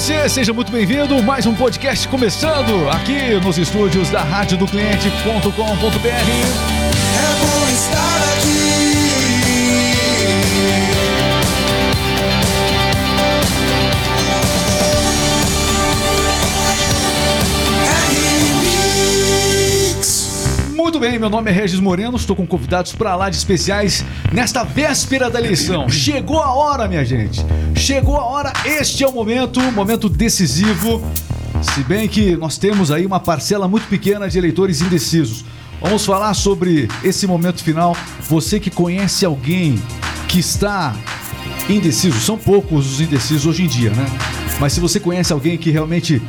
você, seja muito bem-vindo. Mais um podcast começando aqui nos estúdios da rádio do cliente.com.br. É bom estar aqui. Muito bem, meu nome é Regis Moreno, estou com convidados para lá de especiais nesta véspera da eleição. Chegou a hora, minha gente. Chegou a hora, este é o momento, momento decisivo. Se bem que nós temos aí uma parcela muito pequena de eleitores indecisos. Vamos falar sobre esse momento final. Você que conhece alguém que está indeciso, são poucos os indecisos hoje em dia, né? Mas se você conhece alguém que realmente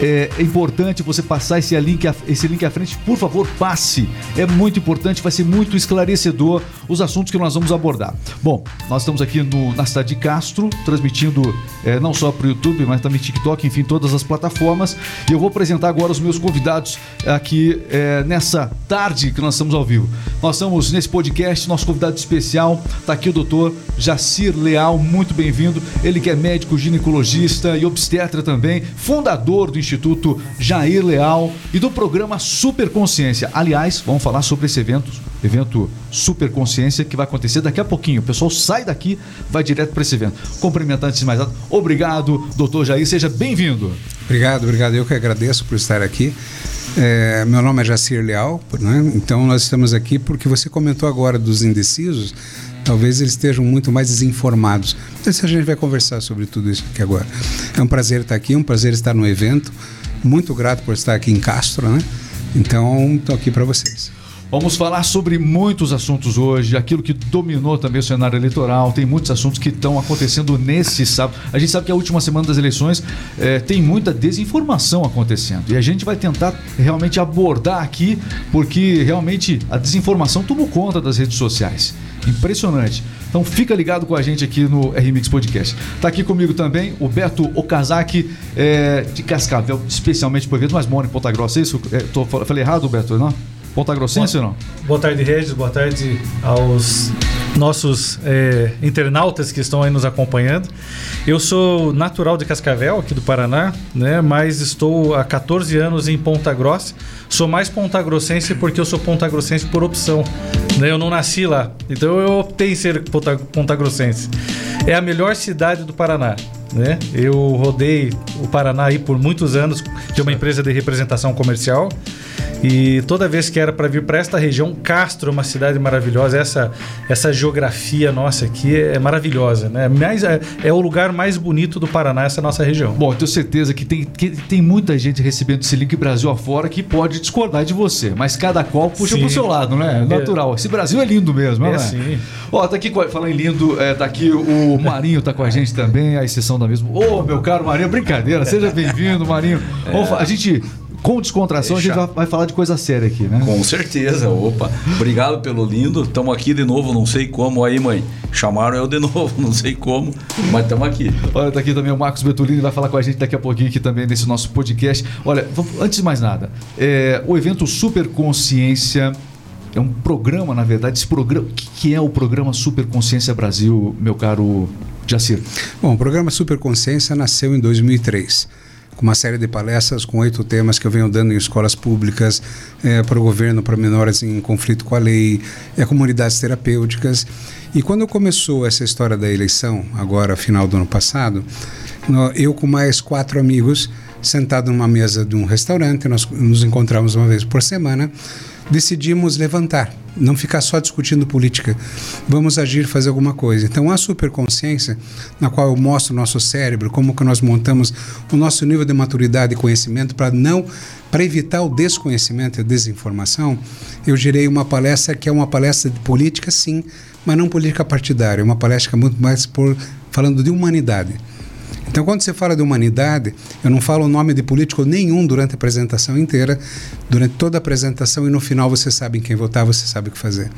é importante você passar esse link, esse link à frente. Por favor, passe. É muito importante, vai ser muito esclarecedor os assuntos que nós vamos abordar. Bom, nós estamos aqui no, na cidade de Castro, transmitindo é, não só para o YouTube, mas também TikTok, enfim, todas as plataformas. E eu vou apresentar agora os meus convidados aqui é, nessa tarde que nós estamos ao vivo. Nós estamos nesse podcast, nosso convidado especial está aqui o doutor Jacir Leal, muito bem-vindo. Ele que é médico ginecologista e obstetra também, fundador do Instituto Jair Leal e do programa Super Consciência. Aliás, vamos falar sobre esse evento, evento Super Consciência, que vai acontecer daqui a pouquinho. O pessoal sai daqui, vai direto para esse evento. Cumprimentando antes de mais nada. Obrigado, doutor Jair, seja bem-vindo. Obrigado, obrigado. Eu que agradeço por estar aqui. É, meu nome é Jacir Leal, né? então nós estamos aqui porque você comentou agora dos indecisos. Talvez eles estejam muito mais desinformados. Mas a gente vai conversar sobre tudo isso aqui agora. É um prazer estar aqui, um prazer estar no evento. Muito grato por estar aqui em Castro, né? Então, estou aqui para vocês. Vamos falar sobre muitos assuntos hoje, aquilo que dominou também o cenário eleitoral. Tem muitos assuntos que estão acontecendo nesse sábado. A gente sabe que a última semana das eleições é, tem muita desinformação acontecendo. E a gente vai tentar realmente abordar aqui, porque realmente a desinformação tomou conta das redes sociais. Impressionante. Então fica ligado com a gente aqui no RMix Podcast. Tá aqui comigo também o Beto Okazaki, é, de Cascavel, especialmente por evento, mas mora em Ponta Grossa. É isso? É, tô, falei errado, Beto, não? Ponta Grossense ou não? Boa tarde, Regis. Boa tarde aos nossos é, internautas que estão aí nos acompanhando. Eu sou natural de Cascavel, aqui do Paraná, né? Mas estou há 14 anos em Ponta Grossa. Sou mais pontagrossense porque eu sou pontagrossense por opção. Né? Eu não nasci lá, então eu optei em ser ponta, pontagrossense. É a melhor cidade do Paraná. Né? Eu rodei o Paraná aí por muitos anos, de uma empresa de representação comercial. E toda vez que era para vir para esta região, Castro é uma cidade maravilhosa. Essa, essa geografia nossa aqui é maravilhosa, né? Mais, é, é, o lugar mais bonito do Paraná, essa nossa região. Bom, eu tenho certeza que tem, que tem muita gente recebendo esse link Brasil afora que pode discordar de você, mas cada qual puxa sim. pro seu lado, né? É natural. Esse Brasil é lindo mesmo, é, né? Sim. Ó, tá aqui, falando em lindo, é, tá aqui o Marinho, tá com a gente também, a exceção da mesma. Ô, oh, meu caro Marinho, brincadeira, seja bem-vindo, Marinho. É. a gente com descontração, Deixa. a gente vai falar de coisa séria aqui, né? Com certeza, opa. Obrigado pelo lindo. Estamos aqui de novo, não sei como. Aí, mãe, chamaram eu de novo, não sei como, mas estamos aqui. Olha, tá aqui também o Marcos Betulini, vai falar com a gente daqui a pouquinho aqui também nesse nosso podcast. Olha, antes de mais nada, é, o evento Super Consciência é um programa, na verdade. Esse programa, o que é o programa Super Consciência Brasil, meu caro Jacir? Bom, o programa Super Consciência nasceu em 2003 com uma série de palestras com oito temas que eu venho dando em escolas públicas, é, para o governo, para menores em conflito com a lei, é, comunidades terapêuticas. E quando começou essa história da eleição, agora final do ano passado, eu com mais quatro amigos, sentado numa mesa de um restaurante, nós nos encontramos uma vez por semana, decidimos levantar, não ficar só discutindo política. Vamos agir, fazer alguma coisa. Então, a superconsciência, na qual eu mostro o nosso cérebro, como que nós montamos o nosso nível de maturidade e conhecimento para não para evitar o desconhecimento e a desinformação, eu gerei uma palestra que é uma palestra de política, sim, mas não política partidária, é uma palestra muito mais por falando de humanidade. Então, quando você fala de humanidade, eu não falo o nome de político nenhum durante a apresentação inteira, durante toda a apresentação e no final você sabe em quem votar, você sabe o que fazer.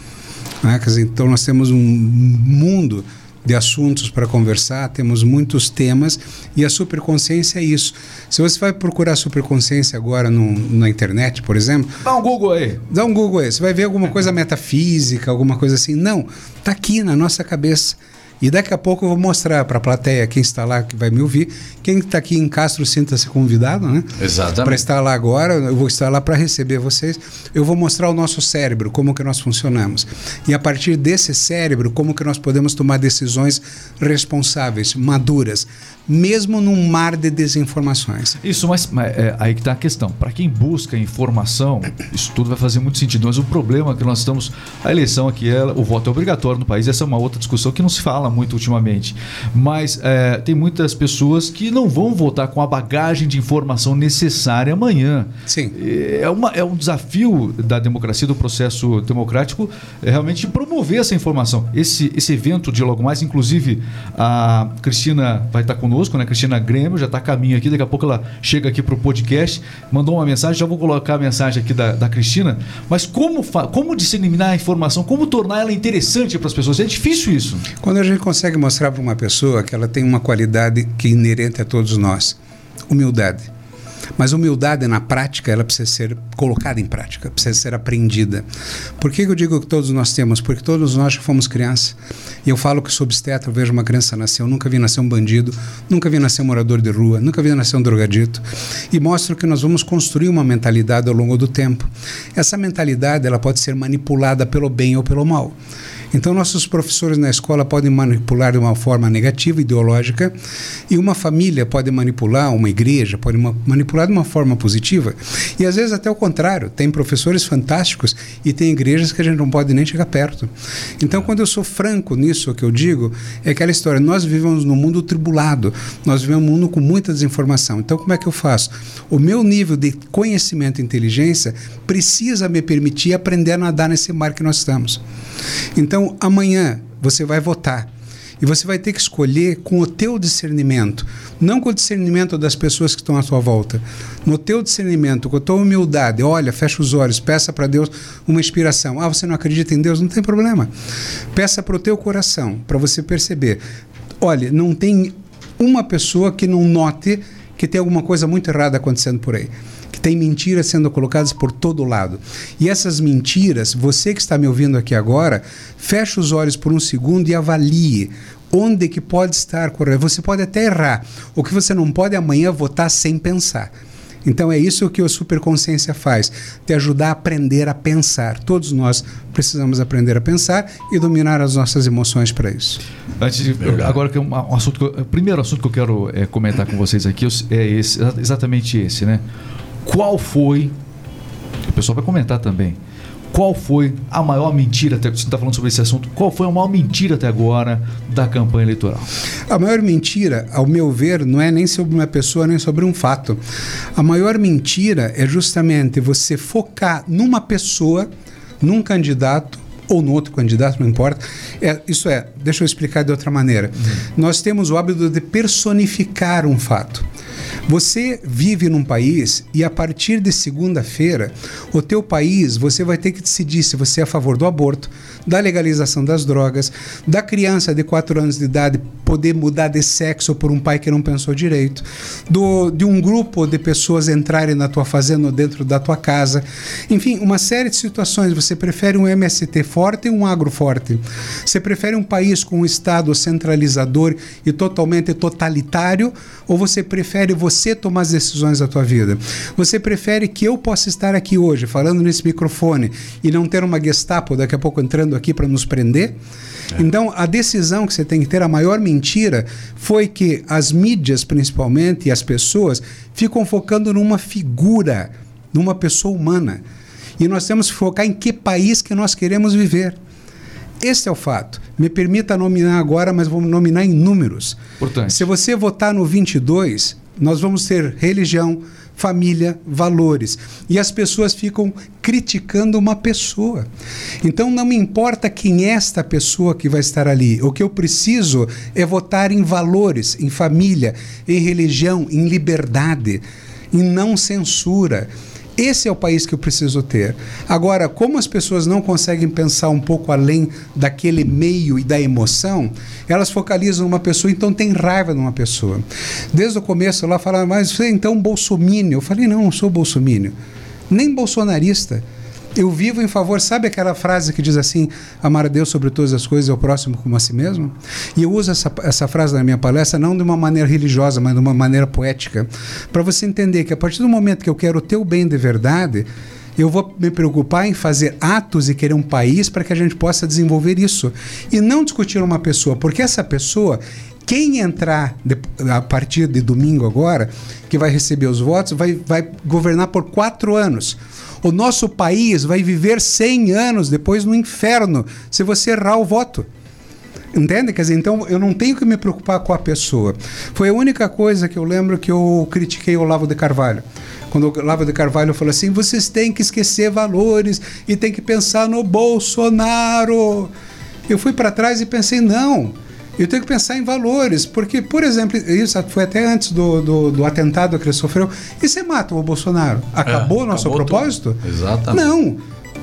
Né? Dizer, então, nós temos um mundo de assuntos para conversar, temos muitos temas e a superconsciência é isso. Se você vai procurar superconsciência agora no, na internet, por exemplo, dá um Google aí. Dá um Google aí, você vai ver alguma coisa metafísica, alguma coisa assim. Não, está aqui na nossa cabeça. E daqui a pouco eu vou mostrar para a plateia, quem está lá, que vai me ouvir, quem está aqui em Castro sinta-se convidado, né? Exatamente. Para estar lá agora, eu vou estar lá para receber vocês. Eu vou mostrar o nosso cérebro, como que nós funcionamos. E a partir desse cérebro, como que nós podemos tomar decisões responsáveis, maduras, mesmo num mar de desinformações. Isso, mas, mas, é, aí que está a questão. Para quem busca informação, isso tudo vai fazer muito sentido. Mas o problema é que nós estamos. A eleição aqui, é, o voto é obrigatório no país. Essa é uma outra discussão que não se fala muito ultimamente. Mas é, tem muitas pessoas que não vão votar com a bagagem de informação necessária amanhã. Sim. É, uma, é um desafio da democracia, do processo democrático, é realmente promover essa informação. Esse, esse evento de logo mais, inclusive, a Cristina vai estar conosco, né? Cristina Grêmio já está a caminho aqui, daqui a pouco ela chega aqui para o podcast, mandou uma mensagem, já vou colocar a mensagem aqui da, da Cristina. Mas como, como disseminar a informação, como tornar ela interessante para as pessoas? É difícil isso. Quando a gente consegue mostrar para uma pessoa que ela tem uma qualidade que é inerente a todos nós, humildade. Mas humildade na prática, ela precisa ser colocada em prática, precisa ser aprendida. Por que eu digo que todos nós temos? Porque todos nós já fomos crianças. E eu falo que sou obstetra, eu vejo uma criança nascer, eu nunca vi nascer um bandido, nunca vi nascer um morador de rua, nunca vi nascer um drogadito. E mostro que nós vamos construir uma mentalidade ao longo do tempo. Essa mentalidade, ela pode ser manipulada pelo bem ou pelo mal. Então, nossos professores na escola podem manipular de uma forma negativa, ideológica, e uma família pode manipular, uma igreja pode manipular de uma forma positiva. E às vezes até o contrário, tem professores fantásticos e tem igrejas que a gente não pode nem chegar perto. Então, quando eu sou franco nisso, o que eu digo é aquela história: nós vivemos num mundo tribulado, nós vivemos num mundo com muita desinformação. Então, como é que eu faço? O meu nível de conhecimento e inteligência precisa me permitir aprender a nadar nesse mar que nós estamos. Então, amanhã você vai votar. E você vai ter que escolher com o teu discernimento, não com o discernimento das pessoas que estão à sua volta. No teu discernimento, com a tua humildade, olha, fecha os olhos, peça para Deus uma inspiração. Ah, você não acredita em Deus? Não tem problema. Peça para o teu coração, para você perceber. Olha, não tem uma pessoa que não note que tem alguma coisa muito errada acontecendo por aí tem mentiras sendo colocadas por todo lado. E essas mentiras, você que está me ouvindo aqui agora, feche os olhos por um segundo e avalie onde que pode estar correto. Você pode até errar. O que você não pode é amanhã votar sem pensar. Então é isso que a superconsciência faz, te ajudar a aprender a pensar. Todos nós precisamos aprender a pensar e dominar as nossas emoções para isso. Antes de, eu, agora que um, um assunto, o primeiro assunto que eu quero é, comentar com vocês aqui é esse, exatamente esse, né? Qual foi, o pessoal vai comentar também, qual foi a maior mentira, até, você está falando sobre esse assunto, qual foi a maior mentira até agora da campanha eleitoral? A maior mentira, ao meu ver, não é nem sobre uma pessoa, nem sobre um fato. A maior mentira é justamente você focar numa pessoa, num candidato, ou no outro candidato, não importa. É, isso é, deixa eu explicar de outra maneira. Uhum. Nós temos o hábito de personificar um fato. Você vive num país e a partir de segunda-feira, o teu país, você vai ter que decidir se você é a favor do aborto, da legalização das drogas, da criança de 4 anos de idade poder mudar de sexo por um pai que não pensou direito, do, de um grupo de pessoas entrarem na tua fazenda ou dentro da tua casa. Enfim, uma série de situações. Você prefere um MST forte ou um agro forte? Você prefere um país com um Estado centralizador e totalmente totalitário ou você prefere você tomar as decisões da tua vida? Você prefere que eu possa estar aqui hoje falando nesse microfone e não ter uma Gestapo daqui a pouco entrando aqui para nos prender? É. Então, a decisão que você tem que ter, a maior mentira, foi que as mídias, principalmente, e as pessoas, ficam focando numa figura, numa pessoa humana. E nós temos que focar em que país que nós queremos viver. Esse é o fato. Me permita nominar agora, mas vou nominar em números. Portanto. Se você votar no 22, nós vamos ter religião, família, valores. E as pessoas ficam criticando uma pessoa. Então não me importa quem é esta pessoa que vai estar ali. O que eu preciso é votar em valores, em família, em religião, em liberdade, em não censura. Esse é o país que eu preciso ter. Agora, como as pessoas não conseguem pensar um pouco além daquele meio e da emoção, elas focalizam numa pessoa, então tem raiva de uma pessoa. Desde o começo lá falaram, mas você é então bolsomínio. Eu falei, não, não sou bolsomínio. Nem bolsonarista. Eu vivo em favor, sabe aquela frase que diz assim: amar a Deus sobre todas as coisas e ao próximo como a si mesmo? E eu uso essa, essa frase na minha palestra não de uma maneira religiosa, mas de uma maneira poética, para você entender que a partir do momento que eu quero o teu bem de verdade, eu vou me preocupar em fazer atos e querer um país para que a gente possa desenvolver isso. E não discutir uma pessoa, porque essa pessoa, quem entrar de, a partir de domingo agora, que vai receber os votos, vai, vai governar por quatro anos. O nosso país vai viver 100 anos depois no inferno se você errar o voto. Entende? Quer dizer, então eu não tenho que me preocupar com a pessoa. Foi a única coisa que eu lembro que eu critiquei o Olavo de Carvalho. Quando o Olavo de Carvalho falou assim: vocês têm que esquecer valores e tem que pensar no Bolsonaro. Eu fui para trás e pensei: não. Eu tenho que pensar em valores, porque, por exemplo, isso foi até antes do, do, do atentado que ele sofreu. E você mata o Bolsonaro? Acabou o nosso acabou propósito? tudo. Exatamente. Não.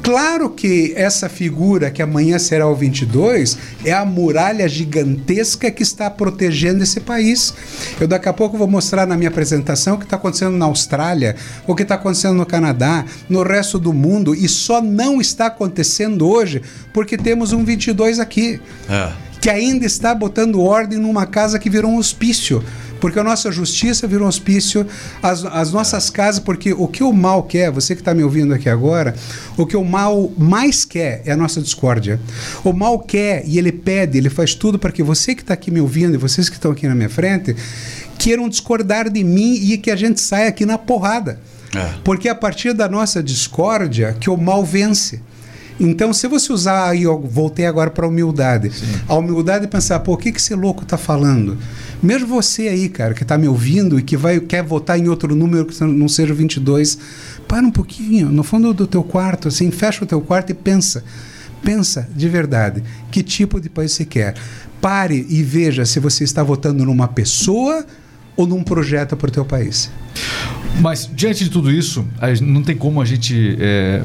Claro que essa figura que amanhã será o 22 é a muralha gigantesca que está protegendo esse país. Eu daqui a pouco vou mostrar na minha apresentação o que está acontecendo na Austrália, o que está acontecendo no Canadá, no resto do mundo e só não está acontecendo hoje porque temos um 22 aqui É. que ainda está botando ordem numa casa que virou um hospício. Porque a nossa justiça virou um hospício, as, as nossas casas, porque o que o mal quer, você que está me ouvindo aqui agora, o que o mal mais quer é a nossa discórdia. O mal quer e ele pede, ele faz tudo para que você que está aqui me ouvindo e vocês que estão aqui na minha frente queiram discordar de mim e que a gente saia aqui na porrada. É. Porque é a partir da nossa discórdia que o mal vence. Então, se você usar aí, eu voltei agora para a humildade. A humildade é pensar, pô, o que, que esse louco está falando? Mesmo você aí, cara, que está me ouvindo e que vai, quer votar em outro número que não seja o 22, para um pouquinho, no fundo do teu quarto, assim, fecha o teu quarto e pensa. Pensa de verdade, que tipo de país você quer. Pare e veja se você está votando numa pessoa ou num projeto para o teu país. Mas, diante de tudo isso, não tem como a gente é,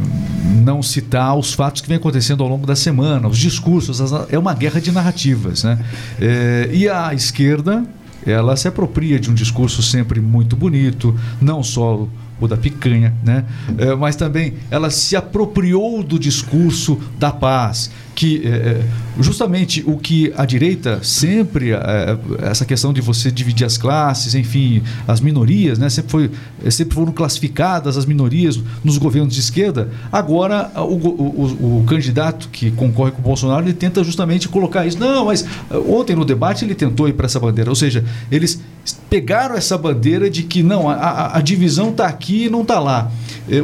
não citar os fatos que vem acontecendo ao longo da semana, os discursos, as- é uma guerra de narrativas. Né? É, e a esquerda, ela se apropria de um discurso sempre muito bonito, não só o da picanha, né? É, mas também ela se apropriou do discurso da paz, que é, é, justamente o que a direita sempre é, essa questão de você dividir as classes, enfim, as minorias, né? Sempre foi sempre foram classificadas as minorias nos governos de esquerda. Agora o, o- o candidato que concorre com o Bolsonaro ele tenta justamente colocar isso. Não, mas ontem no debate ele tentou ir para essa bandeira, ou seja, eles pegaram essa bandeira de que não a, a- divisão está aqui e não está lá,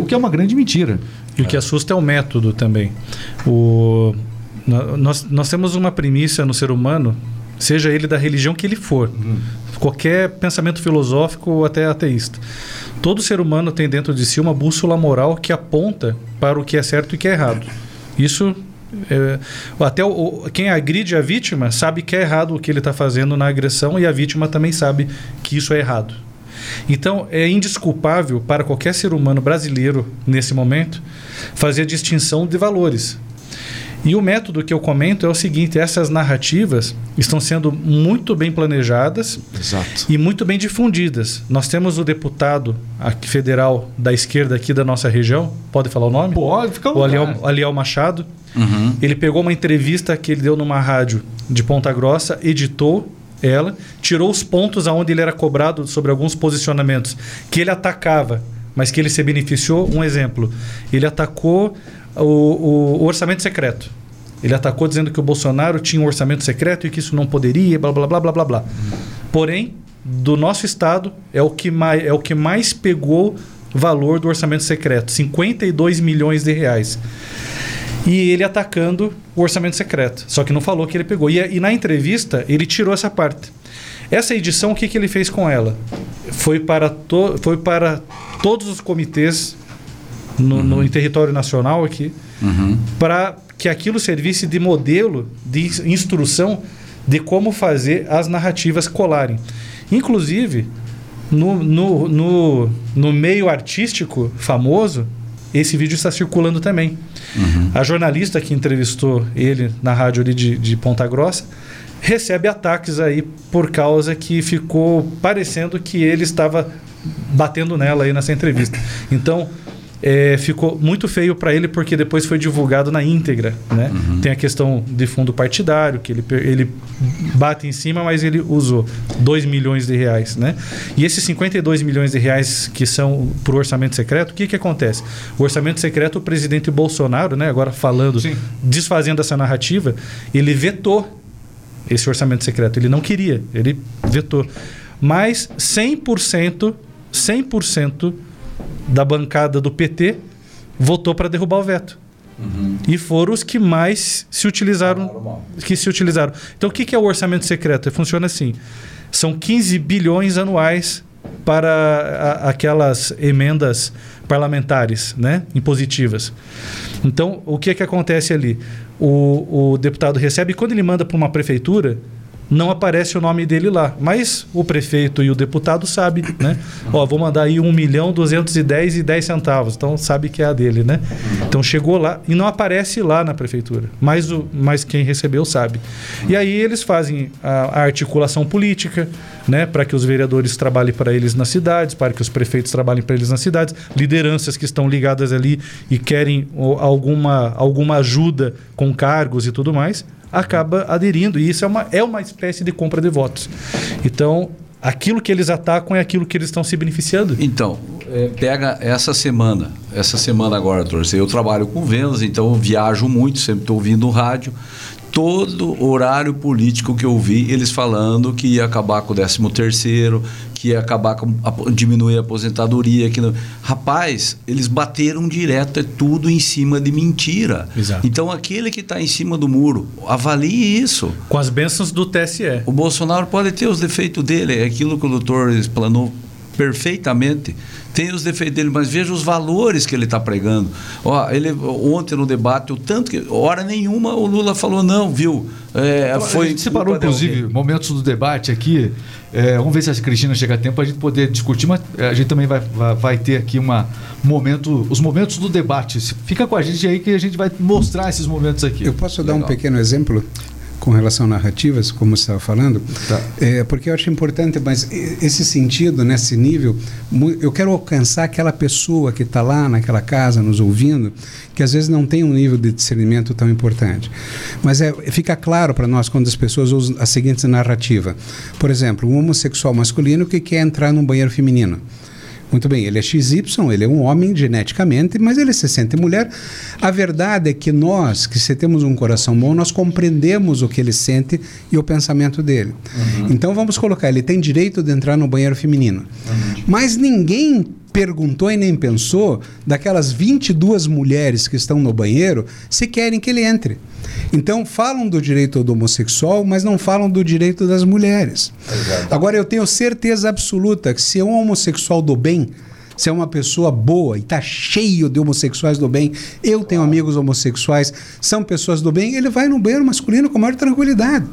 o que é uma grande mentira. E o que assusta é o método também. O, nós, nós temos uma premissa no ser humano, seja ele da religião que ele for, qualquer pensamento filosófico ou até ateísta. Todo ser humano tem dentro de si uma bússola moral que aponta para o que é certo e o que é errado. Isso. é, até o, quem agride a vítima sabe que é errado o que ele está fazendo na agressão e a vítima também sabe que isso é errado. Então, é indesculpável para qualquer ser humano brasileiro, nesse momento, fazer distinção de valores. E o método que eu comento é o seguinte: essas narrativas estão sendo muito bem planejadas Exato. e muito bem difundidas. Nós temos o deputado federal da esquerda aqui da nossa região, pode falar o nome? Pode ficar O Aliel, Aliel Machado. Uhum. Ele pegou uma entrevista que ele deu numa rádio de Ponta Grossa, editou ela, tirou os pontos aonde ele era cobrado sobre alguns posicionamentos que ele atacava, mas que ele se beneficiou. Um exemplo, ele atacou o, o- o orçamento secreto. Ele atacou dizendo que o Bolsonaro tinha um orçamento secreto e que isso não poderia, blá blá blá blá blá blá. Porém, do nosso estado é o que mais, é o que mais pegou valor do orçamento secreto, 52 milhões de reais. E ele atacando o orçamento secreto. Só que não falou que ele pegou. E, e na entrevista, ele tirou essa parte. Essa edição, o que, que ele fez com ela? Foi para, to, foi para todos os comitês no, no- em território nacional aqui, Uhum. para que aquilo servisse de modelo, de ins- instrução de como fazer as narrativas colarem. Inclusive, no, no, no, no meio artístico famoso, esse vídeo está circulando também. A jornalista que entrevistou ele na rádio ali de, de Ponta Grossa recebe ataques aí por causa que ficou parecendo que ele estava batendo nela aí nessa entrevista. Então, é, ficou muito feio para ele porque depois foi divulgado na íntegra, né? Tem a questão de fundo partidário que ele, ele bate em cima, mas ele usou 2 milhões de reais, né? E esses 52 milhões de reais que são para o orçamento secreto, o que que acontece? O orçamento secreto, o presidente Bolsonaro, né? Agora falando, Sim. desfazendo essa narrativa, ele vetou esse orçamento secreto. Ele não queria, ele vetou. Mas 100%, 100% da bancada do PT votou para derrubar o veto. E foram os que mais se utilizaram, que se utilizaram. Então o que é o orçamento secreto? Funciona assim: são 15 bilhões anuais para a- aquelas emendas parlamentares, né, impositivas. Então, o que que acontece ali? O, o deputado recebe, quando ele manda para uma prefeitura, não aparece o nome dele lá. Mas o prefeito e o deputado sabem, né? Ó, vou mandar aí 1 milhão 210 e 10 centavos. Então sabe que é a dele, né? Então chegou lá e não aparece lá na prefeitura. Mas, o, mas quem recebeu sabe. E aí eles fazem a, a articulação política, né? Para que os vereadores trabalhem para eles nas cidades, para que os prefeitos trabalhem para eles nas cidades, lideranças que estão ligadas ali e querem alguma, alguma ajuda com cargos e tudo mais acaba aderindo. E isso é uma, é uma espécie de compra de votos. Então, aquilo que eles atacam é aquilo que eles estão se beneficiando. Então, é, pega essa semana, essa semana agora, torcer. Eu trabalho com vendas, então viajo muito, sempre estou ouvindo o rádio. Todo horário político que eu vi, eles falando que ia acabar com o 13 terceiro, que ia acabar com a, diminuir a aposentadoria. Que não... Rapaz, eles bateram direto, é tudo em cima de mentira. Exato. Então aquele que está em cima do muro, avalie isso. Com as bênçãos do TSE. O Bolsonaro pode ter os defeitos dele, é aquilo que o doutor explanou perfeitamente. Tem os defeitos dele, mas veja os valores que ele está pregando. Ó, ele, ontem no debate, o tanto que. Hora nenhuma o Lula falou, não, viu? É, Então, foi a gente separou, inclusive, alguém. momentos do debate aqui. É, vamos ver se a Cristina chega a tempo para a gente poder discutir, mas a gente também vai, vai, vai ter aqui uma momento, os momentos do debate. Se- Fica com a gente aí que a gente vai mostrar esses momentos aqui. Eu posso dar um Legal. pequeno exemplo com relação a narrativas, como você estava falando? Tá. É, porque eu acho importante, mas esse sentido, nesse nível, eu quero alcançar aquela pessoa que está lá naquela casa nos ouvindo, que às vezes não tem um nível de discernimento tão importante. Mas é, fica claro para nós quando as pessoas usam a seguinte narrativa. Por exemplo, um homossexual masculino que quer entrar num banheiro feminino. Muito bem, ele é XY, ele é um homem geneticamente, mas ele se sente mulher. A verdade é que nós, que se temos um coração bom, nós compreendemos o que ele sente e o pensamento dele. Então vamos colocar, ele tem direito de entrar no banheiro feminino. Mas ninguém perguntou e nem pensou daquelas 22 mulheres que estão no banheiro se querem que ele entre. Então falam do direito do homossexual, mas não falam do direito das mulheres. Agora eu tenho certeza absoluta que se é um homossexual do bem, se é uma pessoa boa e está cheio de homossexuais do bem, eu tenho amigos homossexuais, são pessoas do bem, ele vai no banheiro masculino com maior tranquilidade.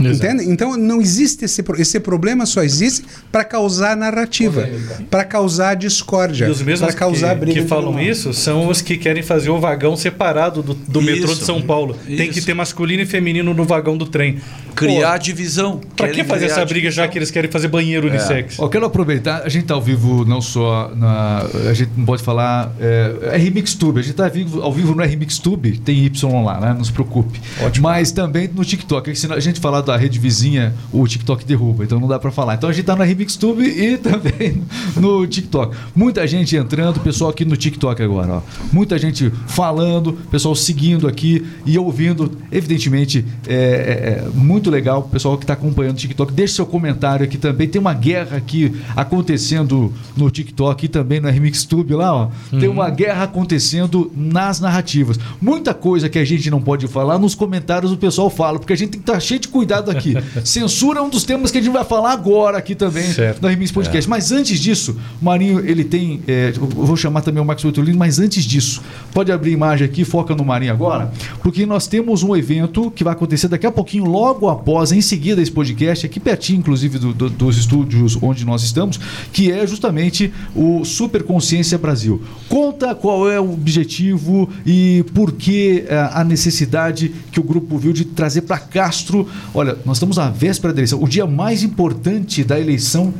Entende? Então não existe esse, esse problema, só existe para causar narrativa, para causar discórdia, E os mesmos para causar que, briga. que falam isso são os que querem fazer o vagão separado do, do metrô de Isso, São Paulo. Tem que isso. ter masculino e feminino no vagão do trem. Criar Pô, divisão. pra que fazer essa briga já divisão. que eles querem fazer banheiro unissex? Ó, quero aproveitar, a gente está ao vivo não só na. A gente não pode falar. É, é RemixTube, a gente está ao vivo no RemixTube, tem Y lá, né? Não se preocupe. Mas também no TikTok. Se a gente falar da rede vizinha, o TikTok derruba, então não dá para falar. Então a gente está no RemixTube e também no TikTok. Muita gente entrando, pessoal aqui no TikTok agora, ó. Muita gente falando, pessoal seguindo aqui e ouvindo. Evidentemente, é, é- é muito legal, pessoal que está acompanhando o TikTok. Deixe seu comentário aqui também. Tem uma guerra aqui acontecendo no TikTok e também no RMixTube lá, ó. Tem uma guerra acontecendo nas narrativas. Muita coisa que a gente não pode falar, nos comentários o pessoal fala, porque a gente tem que estar cheio de cuidado aqui. Censura é um dos temas que a gente vai falar agora aqui também Certo. no RMix Podcast. Mas antes disso, o Marinho, ele tem. é, eu vou chamar também o Max Oitolino, mas antes disso, pode abrir imagem aqui, foca no Marinho agora, porque nós temos um evento que vai acontecer daqui a pouquinho, logo após, em seguida, esse podcast, aqui pertinho, inclusive, do- do- dos estúdios onde nós estamos, que é justamente o Super Consciência Brasil. Conta qual é o objetivo e por que eh, a necessidade que o grupo viu de trazer para Castro. Olha, nós estamos à véspera da eleição, o dia mais importante da eleição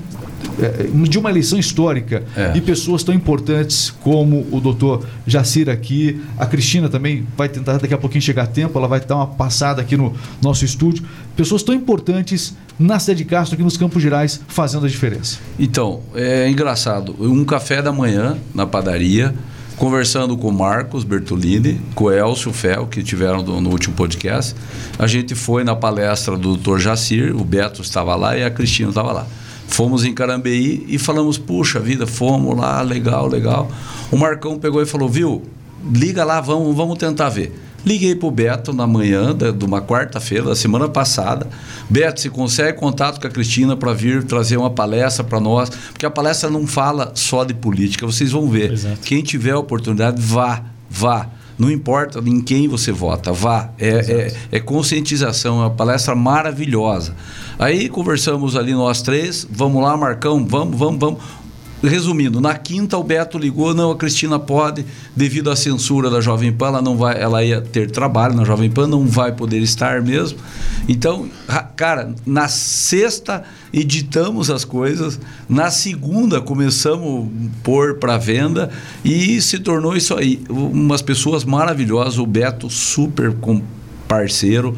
de uma eleição histórica É. e pessoas tão importantes como o doutor Jacir aqui, a Cristina também vai tentar daqui a pouquinho chegar a tempo, ela vai dar uma passada aqui no nosso estúdio. Pessoas tão importantes na cidade de Castro, aqui nos Campos Gerais, fazendo a diferença. Então, é engraçado. Um café da manhã na padaria, conversando com o Marcos Bertolini, com o Elcio Fel, que tiveram no, no último podcast. A gente foi na palestra do Dr. Jacir, o Beto estava lá e a Cristina estava lá. Fomos em Carambeí e falamos, puxa vida, fomos lá, legal, legal. O Marcão pegou e falou, viu, liga lá, vamos, vamos tentar ver. Liguei pro Beto na manhã da- de uma quarta-feira da semana passada. Beto, se consegue contato com a Cristina para vir trazer uma palestra para nós, porque a palestra não fala só de política, vocês vão ver. Exato. Quem tiver a oportunidade, vá, vá. Não importa em quem você vota, vá. É, é, é conscientização, é uma palestra maravilhosa. Aí conversamos ali nós três, vamos lá, Marcão, vamos, vamos, vamos. Resumindo, na quinta o Beto ligou, não, a Cristina pode, devido à censura da Jovem Pan, ela não vai, ela ia ter trabalho na Jovem Pan, não vai poder estar mesmo. Então, ra- cara, na sexta editamos as coisas, na segunda começamos a pôr para venda e se tornou isso aí. Umas pessoas maravilhosas, o Beto super parceiro,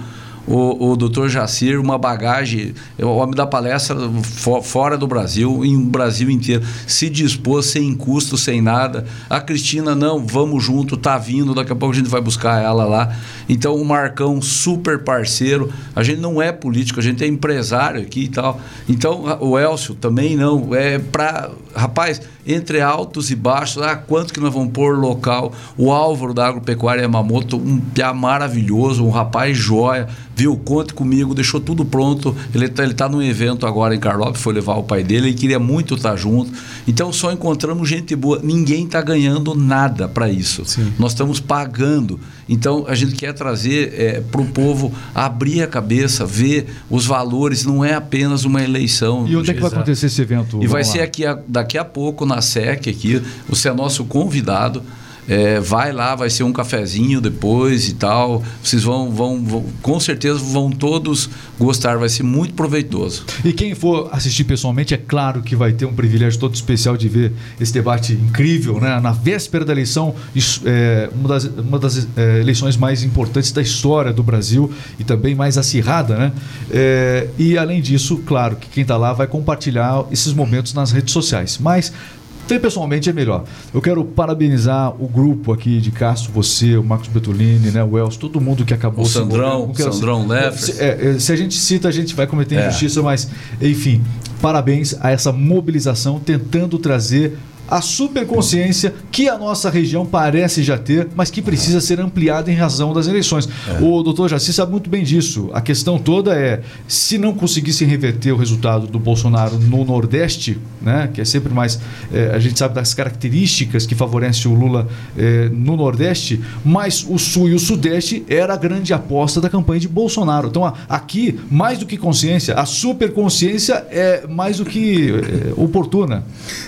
o, o doutor Jacir, uma bagagem, o homem da palestra fo- fora do Brasil, em Brasil inteiro, se dispôs sem custo, sem nada. A Cristina, não, vamos junto, tá vindo, daqui a pouco a gente vai buscar ela lá. Então, o Marcão, super parceiro. A gente não é político, a gente é empresário aqui e tal. Então, o Elcio também não. É para. Rapaz, entre altos e baixos, ah, quanto que nós vamos pôr local? O Álvaro da Agropecuária Yamamoto, um piá maravilhoso, um rapaz joia, viu? Conte comigo, deixou tudo pronto. Ele está ele tá num evento agora em Carlópolis, foi levar o pai dele, ele queria muito estar junto. Então só encontramos gente boa. Ninguém está ganhando nada para isso. Nós estamos pagando. Então a gente quer trazer para o povo abrir a cabeça, ver os valores, não é apenas uma eleição. E onde é que vai acontecer esse evento? E vai ser aqui a- daqui a pouco na SEC aqui. Você é nosso convidado. É, vai lá, vai ser um cafezinho depois e tal. Vocês vão, vão, vão- com certeza vão todos gostar. Vai ser muito proveitoso. E quem for assistir pessoalmente, é claro que vai ter um privilégio todo especial de ver esse debate incrível, né? Na véspera da eleição, é, uma das, uma das é, eleições mais importantes da história do Brasil e também mais acirrada, né? É, e além disso, claro que quem está lá vai compartilhar esses momentos nas redes sociais. Mas Ver pessoalmente é melhor. Eu quero parabenizar o grupo aqui de Castro, você, o Marcos Betolini, né, o Elcio, todo mundo que acabou O Sandrão, quero- Sandrão Leffers. Se- é, é, se a gente cita, a gente vai cometer É. injustiça, mas enfim, parabéns a essa mobilização tentando trazer a superconsciência que a nossa região parece já ter, mas que precisa ser ampliada em razão das eleições. O doutor Jaci sabe muito bem disso. A questão toda é, se não conseguissem reverter o resultado do Bolsonaro no Nordeste, né, que é sempre mais, é, a gente sabe das características que favorecem o Lula é, no Nordeste, mas o Sul e o Sudeste era a grande aposta da campanha de Bolsonaro. Então, a- aqui, mais do que consciência, a superconsciência é mais do que é, oportuna.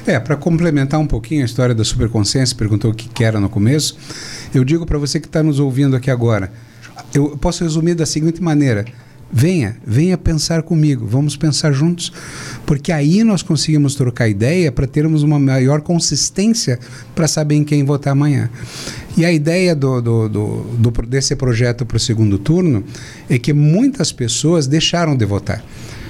É, para complementar um pouquinho a história da superconsciência, perguntou o que que era no começo, eu digo para você que está nos ouvindo aqui agora, eu posso resumir da seguinte maneira: venha, venha pensar comigo, vamos pensar juntos, porque aí nós conseguimos trocar ideia para termos uma maior consistência para saber em quem votar amanhã. E a ideia do, do, do- do- desse projeto para o segundo turno é que muitas pessoas deixaram de votar.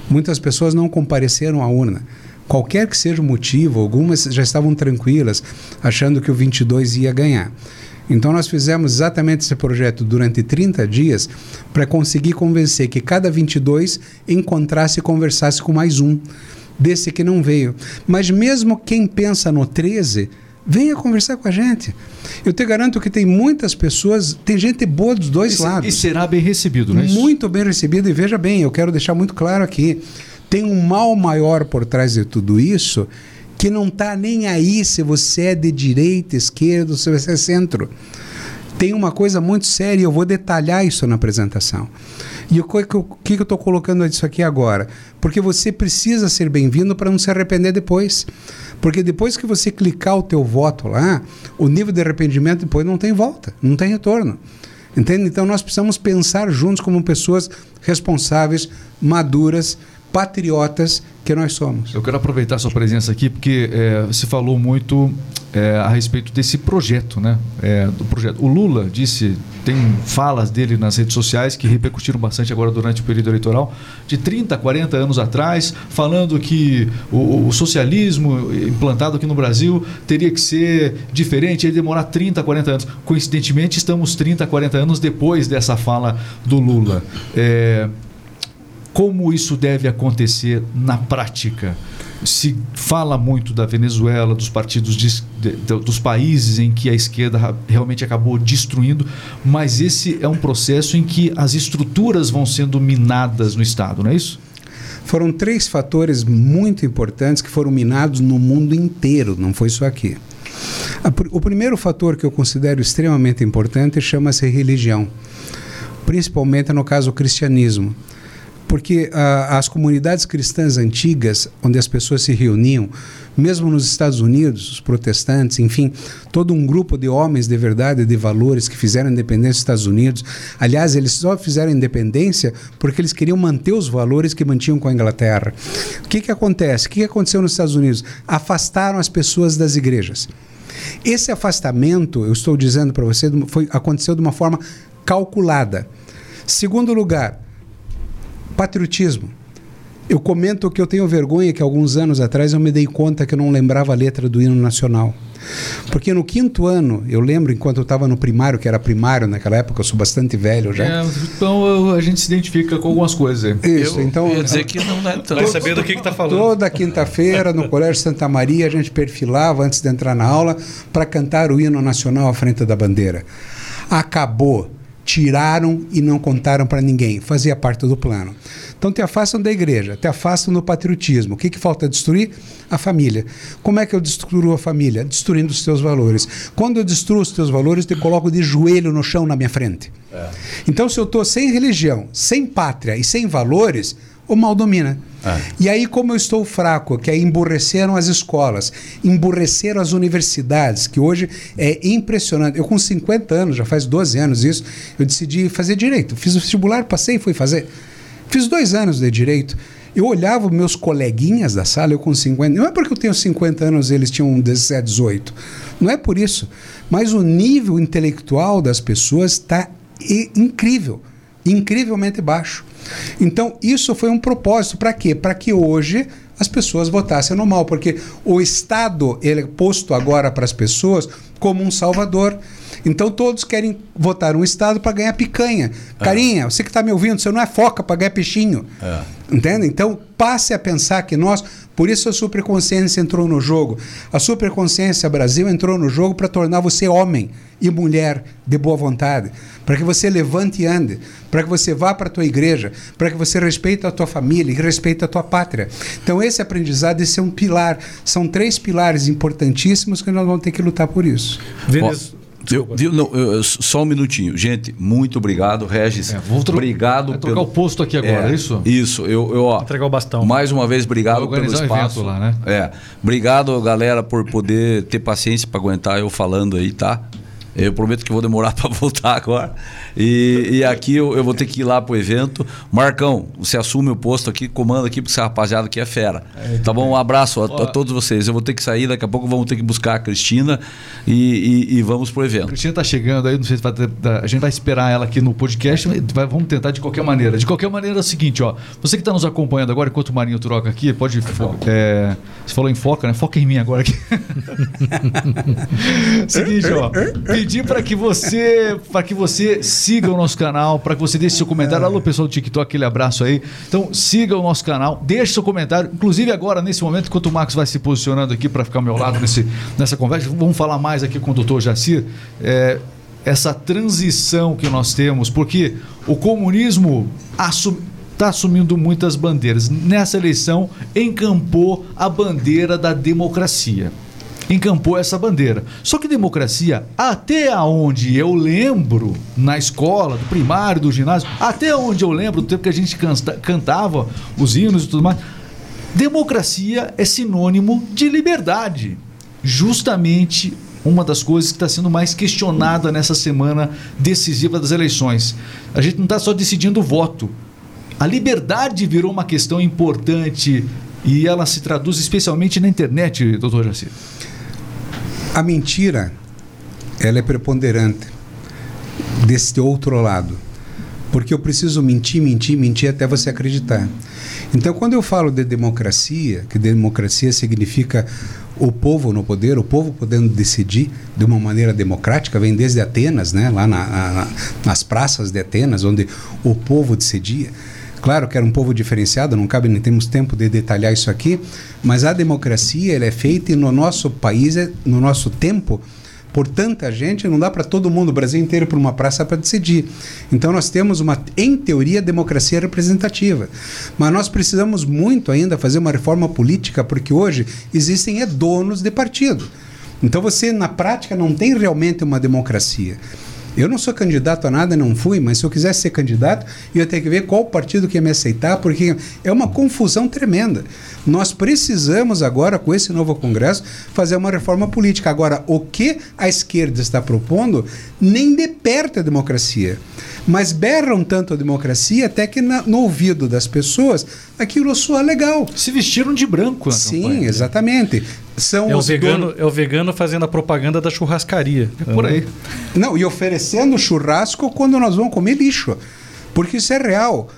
Muitas pessoas não compareceram à urna. Qualquer que seja o motivo, algumas já estavam tranquilas, achando que o 22 ia ganhar. Então nós fizemos exatamente esse projeto durante 30 dias para conseguir convencer que cada 22 encontrasse e conversasse com mais um desse que não veio. Mas mesmo quem pensa no 13, venha conversar com a gente. Eu te garanto que tem muitas pessoas, tem gente boa dos dois E, lados e será bem recebido, né? muito bem recebido e veja bem, eu quero deixar muito claro aqui, tem um mal maior por trás de tudo isso que não está nem aí se você é de direita, esquerda, se você é centro. Tem uma coisa muito séria, eu vou detalhar isso na apresentação. E o que, que eu- estou colocando isso aqui agora? Porque você precisa ser bem-vindo para não se arrepender depois. Porque depois que você clicar o teu voto lá, o nível de arrependimento depois não tem volta, não tem retorno. Entende? Então nós precisamos pensar juntos como pessoas responsáveis, maduras, patriotas que nós somos. Eu quero aproveitar sua presença aqui porque é, você falou muito é, a respeito desse projeto, né? É, do projeto. O Lula disse, tem falas dele nas redes sociais que repercutiram bastante agora durante o período eleitoral, de 30, 40 anos atrás, falando que o, o socialismo implantado aqui no Brasil teria que ser diferente, ia demorar 30, 40 anos. Coincidentemente, estamos 30, 40 anos depois dessa fala do Lula. É, como isso deve acontecer na prática? Se fala muito da Venezuela, dos partidos de, de, dos países em que a esquerda realmente acabou destruindo, mas esse é um processo em que as estruturas vão sendo minadas no Estado, não é isso? Foram três fatores muito importantes que foram minados no mundo inteiro, não foi só aqui. O primeiro fator que eu considero extremamente importante chama-se religião, principalmente no caso o cristianismo porque ah, as comunidades cristãs antigas, onde as pessoas se reuniam, mesmo nos Estados Unidos, os protestantes, enfim, todo um grupo de homens de verdade, de valores que fizeram independência dos Estados Unidos. Aliás, eles só fizeram independência porque eles queriam manter os valores que mantinham com a Inglaterra. O que, que acontece? O que, que aconteceu nos Estados Unidos? Afastaram as pessoas das igrejas. Esse afastamento, eu estou dizendo para você, foi, aconteceu de uma forma calculada. Segundo lugar, patriotismo. Eu comento que eu tenho vergonha que alguns anos atrás eu me dei conta que eu não lembrava a letra do hino nacional. Porque no quinto ano, eu lembro, enquanto eu estava no primário, que era primário naquela época, eu sou bastante velho já. É, então a gente se identifica com algumas coisas. Isso, eu então. Quer dizer que não é tanto. Vai saber do que está falando. Toda quinta-feira, no Colégio Santa Maria, a gente perfilava antes de entrar na aula para cantar o hino nacional à frente da bandeira. Acabou tiraram e não contaram para ninguém. Fazia parte do plano. Então te afastam da igreja, te afastam do patriotismo. O que, que falta destruir? A família. Como é que eu destruo a família? Destruindo os teus valores. Quando eu destruo os teus valores, eu te coloco de joelho no chão na minha frente. É. Então, se eu estou sem religião, sem pátria e sem valores, o mal domina. É. E aí, como eu estou fraco, que aí emburreceram as escolas, emburreceram as universidades, que hoje é impressionante. Eu, com 50 anos, já faz 12 anos isso, eu decidi fazer direito. Fiz o vestibular, passei e fui fazer. Fiz dois anos de direito. Eu olhava meus coleguinhas da sala, eu com 50. Não é porque eu tenho 50 anos eles tinham 17, 18. Não é por isso. Mas o nível intelectual das pessoas está incrível incrivelmente baixo. Então, isso foi um propósito para quê? Para que hoje as pessoas votassem no mal, porque o Estado ele é posto agora para as pessoas como um salvador. Então todos querem votar um Estado para ganhar picanha. É. Carinha, você que está me ouvindo, você não é foca para ganhar peixinho. É. Entende? Então passe a pensar que nós, por isso a superconsciência entrou no jogo. A superconsciência Brasil entrou no jogo para tornar você homem e mulher de boa vontade, para que você levante e ande, para que você vá para a tua igreja, para que você respeite a tua família e respeite a tua pátria. Então esse aprendizado, esse é um pilar, são três pilares importantíssimos que nós vamos ter que lutar por isso. Venezuela. Eu, eu, não, eu, só um minutinho. Gente, muito obrigado, Regis. É, vou obrigado. Vai trocar pelo... o posto aqui agora, é, é isso? Isso. Eu, eu, ó, Entregar o bastão. Mais uma vez, obrigado pelo espaço. Lá, né? É. Obrigado, galera, por poder ter paciência para aguentar eu falando aí, tá? Eu prometo que vou demorar para voltar agora. E, e aqui eu, eu, vou ter que ir lá pro evento. Marcão, você assume o posto aqui, comanda aqui, porque essa rapaziada aqui é fera. É, tá bom? Um abraço a, a, todos vocês. Eu vou ter que sair, daqui a pouco vamos ter que buscar a Cristina e, e, e vamos pro evento. A Cristina tá chegando aí, não sei se vai ter, a gente vai esperar ela aqui no podcast, vai, vamos tentar de qualquer maneira. De qualquer maneira é o seguinte, ó. Você que está nos acompanhando agora, enquanto o Marinho troca aqui, pode. É, você falou em foca, né? Foca em mim agora aqui. seguinte, ó pedir para que você para que você siga o nosso canal, para que você deixe seu comentário. Alô, pessoal do TikTok, aquele abraço aí. Então, siga o nosso canal, deixe seu comentário. Inclusive agora, nesse momento, enquanto o Marcos vai se posicionando aqui para ficar ao meu lado nesse, nessa conversa, vamos falar mais aqui com o doutor Jacir. É, essa transição que nós temos, porque o comunismo está assumindo muitas bandeiras. Nessa eleição, encampou a bandeira da democracia encampou essa bandeira. Só que democracia, até onde eu lembro, na escola, do primário, do ginásio, até onde eu lembro, do tempo que a gente canta, cantava os hinos e tudo mais, democracia é sinônimo de liberdade. Justamente uma das coisas que está sendo mais questionada nessa semana decisiva das eleições. A gente não está só decidindo o voto. A liberdade virou uma questão importante e ela se traduz especialmente na internet, doutor Jaci. A mentira, ela é preponderante desse outro lado. Porque eu preciso mentir, mentir, mentir até você acreditar. Então, quando eu falo de democracia, que democracia significa o povo no poder, o povo podendo decidir de uma maneira democrática, vem desde Atenas, né, lá na, na, nas praças de Atenas, onde o povo decidia. Claro que era um povo diferenciado, não cabe, nem temos tempo de detalhar isso aqui, mas a democracia ela é feita no nosso país, é, no nosso tempo, por tanta gente, não dá para todo mundo, o Brasil inteiro, para uma praça para decidir. Então nós temos uma, em teoria, democracia representativa. Mas nós precisamos muito ainda fazer uma reforma política, porque hoje existem é, donos de partido. Então você, na prática, não tem realmente uma democracia. Eu não sou candidato a nada, não fui, mas se eu quisesse ser candidato, eu ia ter que ver qual partido que ia me aceitar, porque é uma confusão tremenda. Nós precisamos agora, com esse novo Congresso, fazer uma reforma política. Agora, o que a esquerda está propondo nem de perto é democracia. Mas berram tanto a democracia até que na, no ouvido das pessoas aquilo soa legal. Se vestiram de branco Sim, campanha. exatamente. São É o, vegano, donos- é o vegano fazendo a propaganda da churrascaria. É por aí. Não, e oferecendo churrasco quando nós vamos comer lixo. Porque isso é real.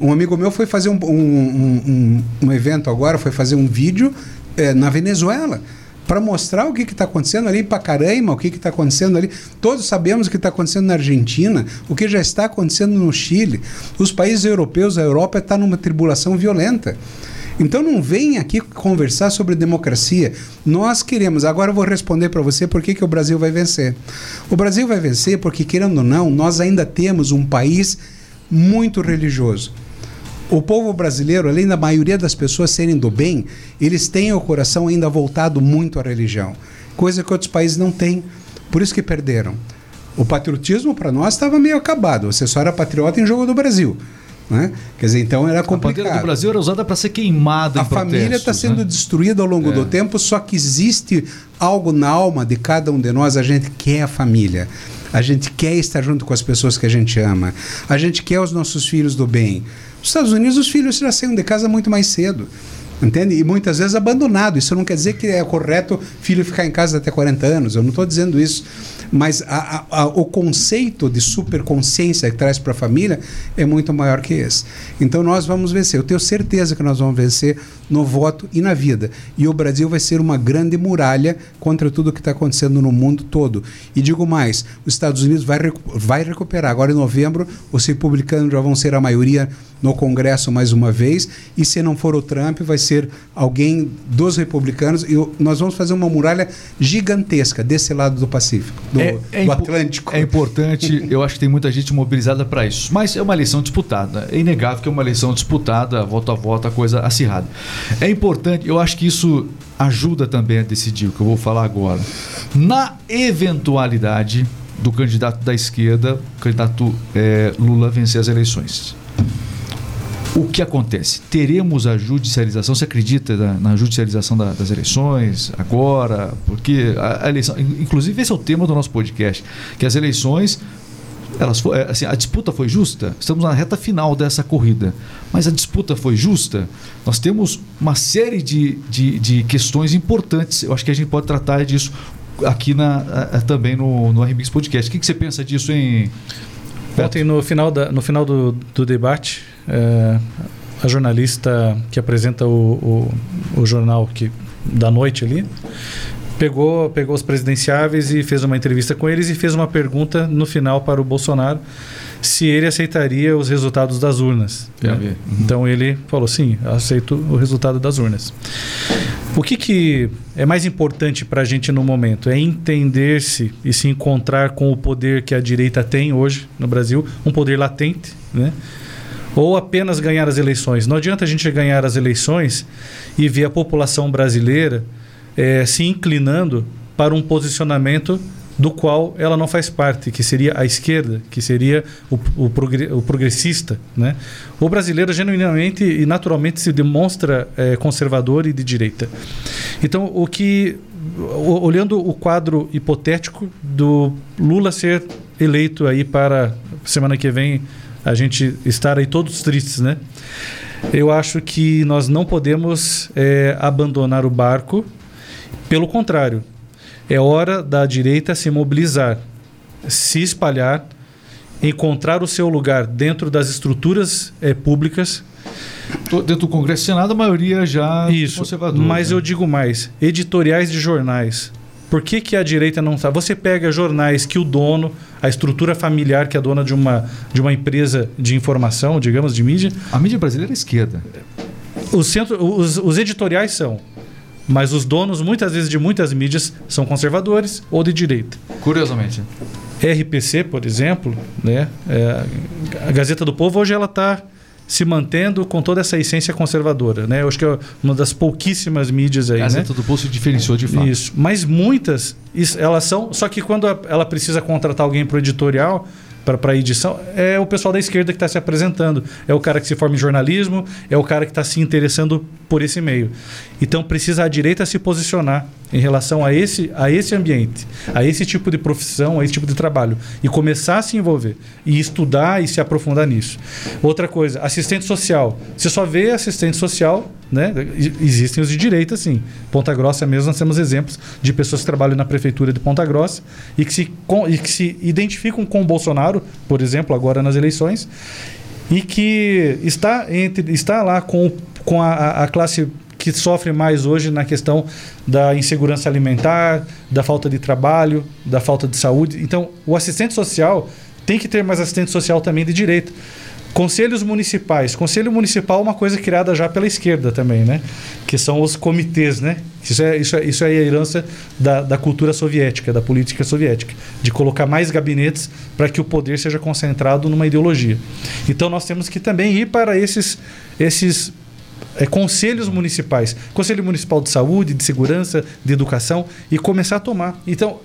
Um amigo meu foi fazer um, um, um- um- evento agora, foi fazer um vídeo eh, na Venezuela para mostrar o que está acontecendo ali em Pacaraima, o que está acontecendo ali. Todos sabemos o que está acontecendo na Argentina, o que já está acontecendo no Chile. Os países europeus, a Europa está numa tribulação violenta. Então não vem aqui conversar sobre democracia. Nós queremos. Agora eu vou responder para você por que, que o Brasil vai vencer. O Brasil vai vencer porque, querendo ou não, nós ainda temos um país muito religioso. O povo brasileiro, além da maioria das pessoas serem do bem, eles têm o coração ainda voltado muito à religião, coisa que outros países não têm. Por isso que perderam. O patriotismo para nós estava meio acabado. Você só era patriota em jogo do Brasil. Né? Quer dizer, então era A bandeira complicado. do Brasil era usada para ser queimada A família está protestos, sendo né? destruída ao longo É. do tempo, só que existe algo na alma de cada um de nós. A gente quer a família. A gente quer estar junto com as pessoas que a gente ama. A gente quer os nossos filhos do bem. Nos Estados Unidos, os filhos já saem de casa muito mais cedo. Entende? E muitas vezes abandonado. Isso não quer dizer que é correto filho ficar em casa até 40 anos. Eu não estou dizendo isso. Mas a- a- a- o conceito de superconsciência que traz para a família é muito maior que esse. Então nós vamos vencer. Eu tenho certeza que nós vamos vencer no voto e na vida. E o Brasil vai ser uma grande muralha contra tudo que está acontecendo no mundo todo. E digo mais: os Estados Unidos vai, recu- vai recuperar. Agora em novembro, os republicanos já vão ser a maioria no Congresso mais uma vez. E se não for o Trump, vai ser alguém dos republicanos. E nós vamos fazer uma muralha gigantesca desse lado do Pacífico, do, É- é do Atlântico. É importante, eu acho que tem muita gente mobilizada para isso. Mas é uma eleição disputada. É inegável que é uma eleição disputada, voto a voto, a coisa acirrada. É importante, eu acho que isso ajuda também a decidir o que eu vou falar agora. Na eventualidade do candidato da esquerda, o candidato eh, Lula vencer as eleições. O que acontece? Teremos a judicialização? Você acredita na, judicialização da- das eleições agora? Porque a, eleição, in- inclusive esse é o tema do nosso podcast, que as eleições, elas fo- é, assim, a disputa foi justa. Estamos na reta final dessa corrida, mas a disputa foi justa. Nós temos uma série de, de, de questões importantes. Eu acho que a gente pode tratar disso aqui na, também no, no RMX Podcast. O que, que você pensa disso, hein? Ontem, no final, da, no final do, do debate, eh, a jornalista que apresenta o, o, o jornal que, da noite ali pegou, pegou os presidenciáveis e fez uma entrevista com eles e fez uma pergunta no final para o Bolsonaro se ele aceitaria os resultados das urnas. Né? Uhum. Então ele falou: sim, aceito o resultado das urnas. O que, que é mais importante para a gente no momento? É entender-se e se encontrar com o poder que a direita tem hoje no Brasil, um poder latente, né? ou apenas ganhar as eleições. Não adianta a gente ganhar as eleições e ver a população brasileira eh, se inclinando para um posicionamento do qual ela não faz parte, que seria a esquerda, que seria o, o, o progressista. Né? O brasileiro genuinamente e naturalmente se demonstra eh, conservador e de direita. Então, o que olhando o quadro hipotético do Lula ser eleito aí para semana que vem a gente estar aí todos tristes, né? Eu acho que nós não podemos é, abandonar o barco. Pelo contrário, é hora da direita se mobilizar, se espalhar, encontrar o seu lugar dentro das estruturas é, públicas. Dentro do Congresso e Senado, a maioria já Isso. conservadora. Mas né? eu digo mais: editoriais de jornais. Por que, que a direita não está? Você pega jornais que o dono, a estrutura familiar que é dona de uma, de uma empresa de informação, digamos, de mídia, A mídia brasileira é esquerda. o centro, os, os editoriais são. Mas os donos, muitas vezes, de muitas mídias são conservadores ou de direita. Curiosamente. RPC, por exemplo, né? é, a Gazeta do Povo hoje ela está se mantendo com toda essa essência conservadora, né? Eu acho que é uma das pouquíssimas mídias aí, A né? Gazeta do Povo se diferenciou de fato. Isso. Mas muitas, elas são. Só que quando ela precisa contratar alguém para o editorial, para edição, é o pessoal da esquerda que está se apresentando. É o cara que se forma em jornalismo, é o cara que está se interessando por esse meio. Então precisa a direita se posicionar em relação a esse, a esse ambiente, a esse tipo de profissão, a esse tipo de trabalho. E começar a se envolver. E estudar e se aprofundar nisso. Outra coisa, assistente social. Você só vê assistente social, né? Existem os de direita, sim. Ponta Grossa mesmo, nós temos exemplos de pessoas que trabalham na prefeitura de Ponta Grossa e que se, e que se identificam com o Bolsonaro, por exemplo, agora nas eleições, e que está, entre, está lá com, com a, a- classe que sofre mais hoje na questão da insegurança alimentar, da falta de trabalho, da falta de saúde. Então, o assistente social tem que ter mais assistente social também de direito. Conselhos municipais. Conselho municipal é uma coisa criada já pela esquerda também, né? Que são os comitês, né? Isso é, isso é, isso é a herança da, da cultura soviética, da política soviética, de colocar mais gabinetes para que o poder seja concentrado numa ideologia. Então nós temos que também ir para esses, esses é, conselhos municipais, conselho municipal de saúde, de segurança, de educação e começar a tomar. Então,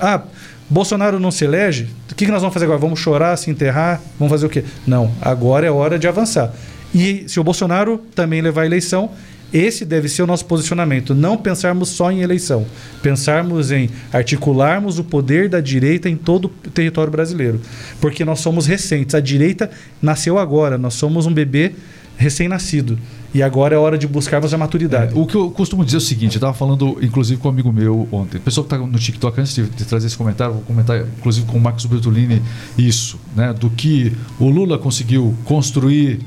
ah, Bolsonaro não se elege, o que que nós vamos fazer agora? Vamos chorar, se enterrar, vamos fazer o quê? Não, agora é hora de avançar. E se o Bolsonaro também levar a eleição, esse deve ser o nosso posicionamento. Não pensarmos só em eleição, pensarmos em articularmos o poder da direita em todo o território brasileiro. Porque nós somos recentes. A direita nasceu agora, nós somos um bebê recém-nascido. E agora é hora de buscarmos a maturidade. É, o que eu costumo dizer é o seguinte, eu estava falando, inclusive, com um amigo meu ontem. Pessoa que está no TikTok, antes de, de trazer esse comentário, vou comentar, inclusive, com o Marcos Bertolini, isso, né? Do que o Lula conseguiu construir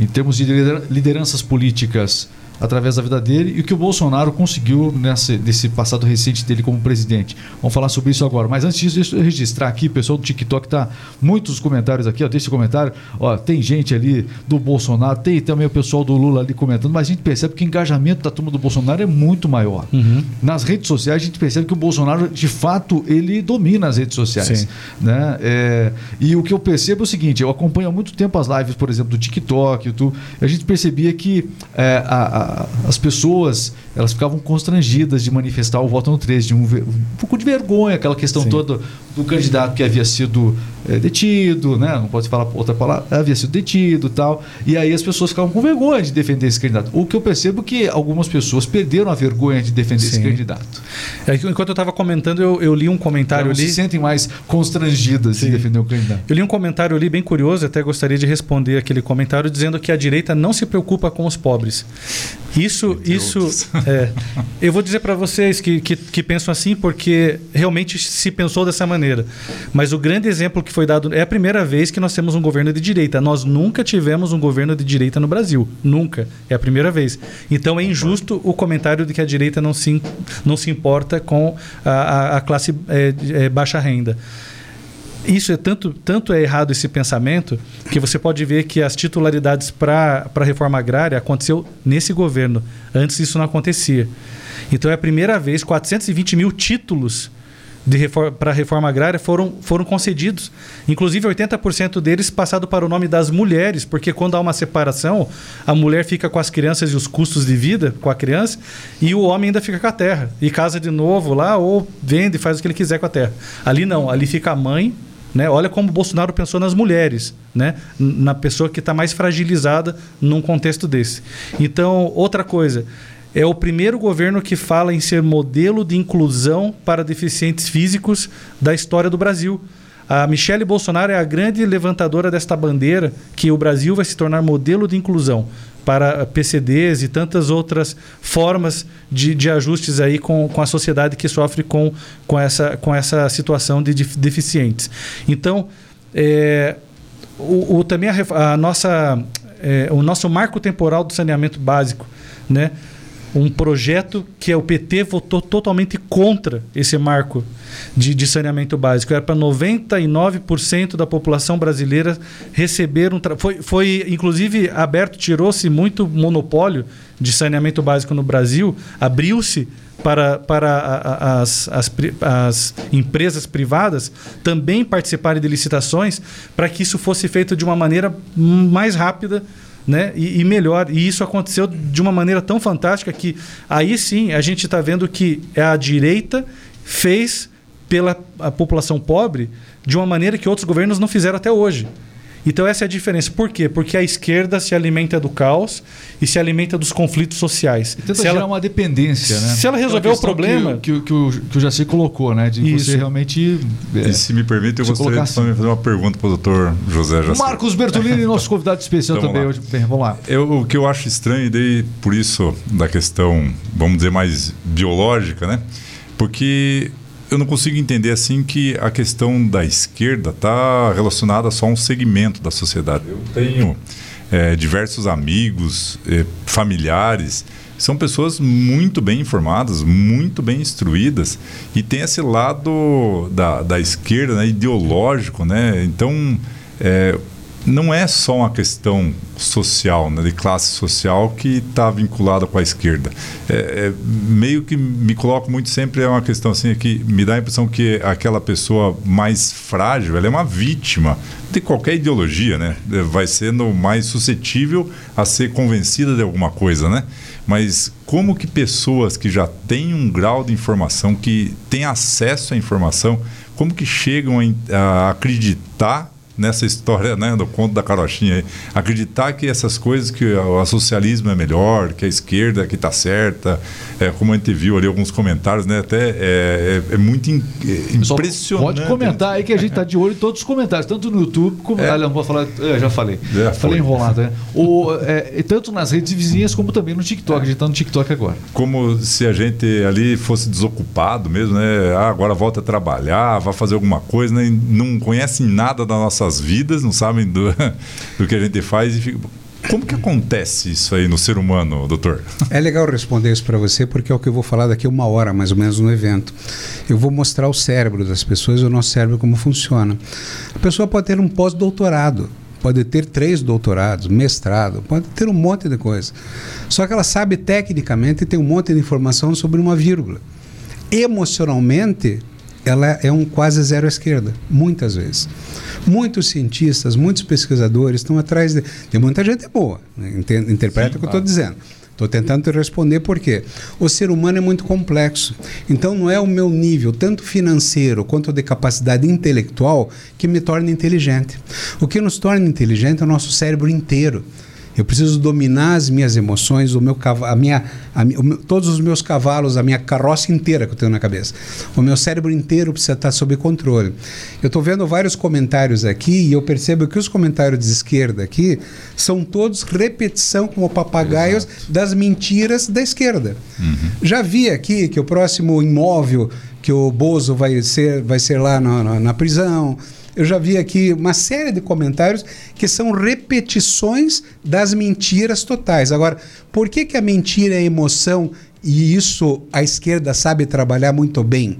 em termos de lidera- lideranças políticas através da vida dele e o que o Bolsonaro conseguiu nesse, nesse passado recente dele como presidente. Vamos falar sobre isso agora. Mas antes disso, deixa eu registrar aqui, pessoal do TikTok tá muitos comentários aqui, ó, deixa comentário. Ó, tem gente ali do Bolsonaro, tem também o pessoal do Lula ali comentando, mas a gente percebe que o engajamento da turma do Bolsonaro é muito maior. Uhum. Nas redes sociais a gente percebe que o Bolsonaro, de fato, ele domina as redes sociais. Sim. Né? É, e o que eu percebo é o seguinte, eu acompanho há muito tempo as lives, por exemplo, do TikTok, YouTube, e a gente percebia que é, a- a- as pessoas elas ficavam constrangidas de manifestar o voto no 13, de um, um pouco de vergonha, aquela questão Sim. toda do candidato que havia sido é, detido, né? não pode falar outra palavra, havia sido detido tal, e aí as pessoas ficavam com vergonha de defender esse candidato. O que eu percebo é que algumas pessoas perderam a vergonha de defender esse Sim. candidato. É Enquanto eu estava comentando, eu, eu li um comentário Elas ali. se sentem mais constrangidas Sim. de defender o candidato. Eu li um comentário ali bem curioso, até gostaria de responder aquele comentário dizendo que a direita não se preocupa com os pobres. Isso, Entre isso, é, eu vou dizer para vocês que, que, que pensam assim porque realmente se pensou dessa maneira. Mas o grande exemplo que foi dado é a primeira vez que nós temos um governo de direita. Nós nunca tivemos um governo de direita no Brasil, nunca. É a primeira vez. Então é injusto o comentário de que a direita não se, não se importa com a, a- a classe é, é, baixa renda. Isso é tanto, tanto é errado esse pensamento que você pode ver que as titularidades para a reforma agrária aconteceu nesse governo. Antes isso não acontecia. Então é a primeira vez 420 mil títulos para a reforma agrária foram, foram concedidos. Inclusive 80% deles passado para o nome das mulheres, porque quando há uma separação, a mulher fica com as crianças e os custos de vida com a criança, e o homem ainda fica com a terra. E casa de novo lá, ou vende, faz o que ele quiser com a terra. Ali não, ali fica a mãe né? Olha como Bolsonaro pensou nas mulheres, né? Na pessoa que está mais fragilizada num contexto desse. Então, outra coisa, é o primeiro governo que fala em ser modelo de inclusão para deficientes físicos da história do Brasil. A Michele Bolsonaro é a grande levantadora desta bandeira que o Brasil vai se tornar modelo de inclusão para PCDs e tantas outras formas de, de ajustes aí com, com a sociedade que sofre com, com, essa, com essa situação de def- deficientes. Então, é, o, o- também a, a nossa, é, o nosso marco temporal do saneamento básico, né? Um projeto que o PT votou totalmente contra esse marco de, de saneamento básico. Era para 99% da população brasileira receber um. Foi, foi, inclusive, aberto, tirou-se muito monopólio de saneamento básico no Brasil, abriu-se para, para as, as, as empresas privadas também participarem de licitações para que isso fosse feito de uma maneira mais rápida né? E, e melhor. E isso aconteceu de uma maneira tão fantástica que aí sim a gente está vendo que a direita fez pela população pobre de uma maneira que outros governos não fizeram até hoje. Então essa é a diferença. Por quê? Porque a esquerda se alimenta do caos e se alimenta dos conflitos sociais. Tenta se gerar ela, uma dependência, né? Se ela resolver o problema- Que, que, que o, que o Jaci colocou, né? De Isso. você realmente. é, E se me permite, eu gostaria de fazer uma pergunta para o doutor José Jaci. Marcos Bertolini, nosso convidado especial Então, também vamos hoje. Bem, vamos lá. Eu, o que eu acho estranho, e daí por isso da questão, vamos dizer, mais biológica, né? Porque eu não consigo entender assim que a questão da esquerda está relacionada só a um segmento da sociedade. Eu tenho eh, diversos amigos, eh, familiares, são pessoas muito bem informadas, muito bem instruídas e tem esse lado da, da esquerda, né, ideológico, né? Então, eh, não é só uma questão social, né, de classe social que está vinculada com a esquerda. É, é, meio que me coloco muito sempre é uma questão assim que me dá a impressão que aquela pessoa mais frágil, ela é uma vítima de qualquer ideologia, né? É, Vai sendo mais suscetível a ser convencida de alguma coisa, né? Mas como que pessoas que já têm um grau de informação, que têm acesso à informação, como que chegam a, a acreditar nessa história né, do conto da carochinha aí, acreditar que essas coisas que o socialismo é melhor, que a esquerda é que está certa, é, como a gente viu ali alguns comentários, né, até é, é- é muito in- é impressionante. Pode comentar aí que a gente tá de olho em todos os comentários, tanto no YouTube como. É. Ah, não vou falar. é, já falei. Já falei enrolado, né? O, tanto nas redes vizinhas como também no TikTok. A gente tá no TikTok agora. Como se a gente ali fosse desocupado mesmo, né? Ah, agora volta a trabalhar, vai fazer alguma coisa, né? Não conhecem nada das nossas vidas, não sabem do, do que a gente faz e fica... Como que acontece isso aí no ser humano, doutor? É legal responder isso para você, porque é o que eu vou falar daqui a uma hora, mais ou menos, no evento. Eu vou mostrar o cérebro das pessoas, o nosso cérebro, como funciona. A pessoa pode ter um pós-doutorado, pode ter três doutorados, mestrado, pode ter um monte de coisa. Só que ela sabe tecnicamente e tem um monte de informação sobre uma vírgula. Emocionalmente, ela é um quase zero à esquerda, muitas vezes. Muitos cientistas, muitos pesquisadores estão atrás de, de muita gente boa, né? Interpreta Sim, o que eu claro. estou dizendo. Estou tentando te responder por quê. O ser humano é muito complexo. Então não é o meu nível, tanto financeiro quanto de capacidade intelectual, que me torna inteligente. O que nos torna inteligente é o nosso cérebro inteiro. Eu preciso dominar as minhas emoções, o meu a minha, a meu- todos os meus cavalos, a minha carroça inteira que eu tenho na cabeça. O meu cérebro inteiro precisa estar sob controle. Eu estou vendo vários comentários aqui e eu percebo que os comentários de esquerda aqui são todos repetição como papagaios das mentiras da esquerda. Já vi aqui que o próximo imóvel que o Bozo vai ser, vai ser lá na- na- na prisão. Eu já vi aqui uma série de comentários que são repetições das mentiras totais. Agora, por que, que a mentira é emoção e isso a esquerda sabe trabalhar muito bem?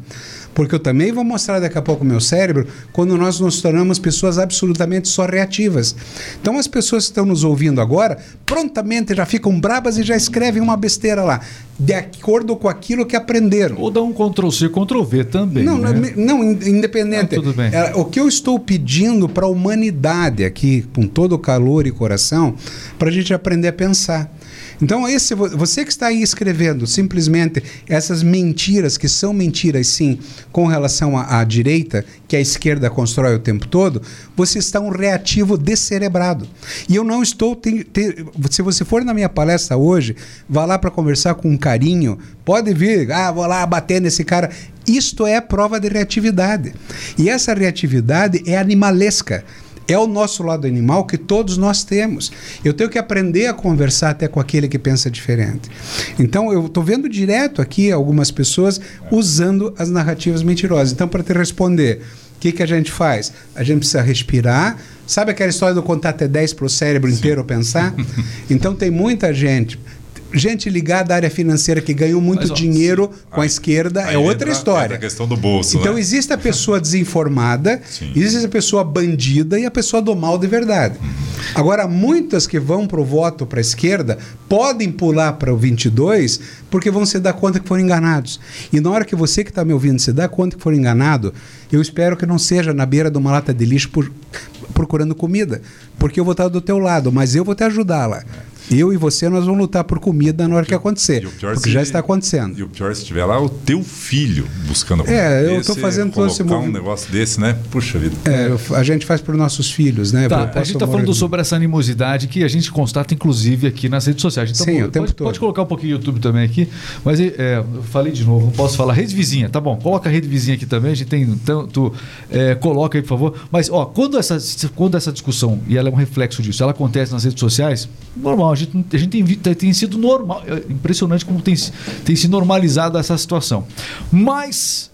Porque eu também vou mostrar daqui a pouco o meu cérebro quando nós nos tornamos pessoas absolutamente só reativas. Então as pessoas que estão nos ouvindo agora, prontamente já ficam brabas e já escrevem uma besteira lá, de acordo com aquilo que aprenderam. Ou dá um Ctrl C, Ctrl V também. Não, né? não, não, in- independente. Bem. É, o que eu estou pedindo para a humanidade aqui, com todo o calor e coração, para a gente aprender a pensar. Então, esse, vo- você que está aí escrevendo simplesmente essas mentiras, que são mentiras sim, com relação à, à direita, que a esquerda constrói o tempo todo, você está um reativo descerebrado. E eu não estou. te- te- se você for na minha palestra hoje, vá lá para conversar com carinho, pode vir, ah, vou lá bater nesse cara. Isto é prova de reatividade. E essa reatividade é animalesca. É o nosso lado animal que todos nós temos. Eu tenho que aprender a conversar até com aquele que pensa diferente. Então, eu estou vendo direto aqui algumas pessoas usando as narrativas mentirosas. Então, para te responder, o que, que a gente faz? A gente precisa respirar. Sabe aquela história do contar até 10 para o cérebro inteiro pensar? Então, tem muita gente gente ligada à área financeira que ganhou muito Mas, ó, dinheiro com a Aí- esquerda aí é outra entra- história. entra a questão do bolso, Então né? existe a pessoa desinformada, Sim. existe a pessoa bandida e a pessoa do mal de verdade. Agora, muitas que vão para o voto para a esquerda podem pular para o 22 porque vão se dar conta que foram enganados. E na hora que você que está me ouvindo se dá conta que foram enganado, eu espero que não seja na beira de uma lata de lixo por- procurando comida, porque eu vou estar do teu lado, mas eu vou te ajudar lá. Eu e você nós vamos lutar por comida na hora que acontecer, o porque se- já está acontecendo. E o pior se tiver lá o teu filho buscando É, eu tô Esse- fazendo todo esse colocar um negócio desse, né? Puxa vida. É, a gente faz para os nossos filhos, né? Tá, a gente está falando de- sobre essa animosidade que a gente constata, inclusive, aqui nas redes sociais. Então, Sim, o pode, tempo todo. pode colocar um pouquinho o YouTube também aqui. Mas é, eu falei de novo, não posso falar. Rede vizinha, tá bom. Coloca a rede vizinha aqui também. A gente tem tanto. é, coloca aí, por favor. Mas, ó, quando essa, quando essa discussão, e ela é um reflexo disso, ela acontece nas redes sociais, normal. A gente, a gente tem, tem, sido normal. É impressionante como tem, se- tem se normalizado essa situação. Mas.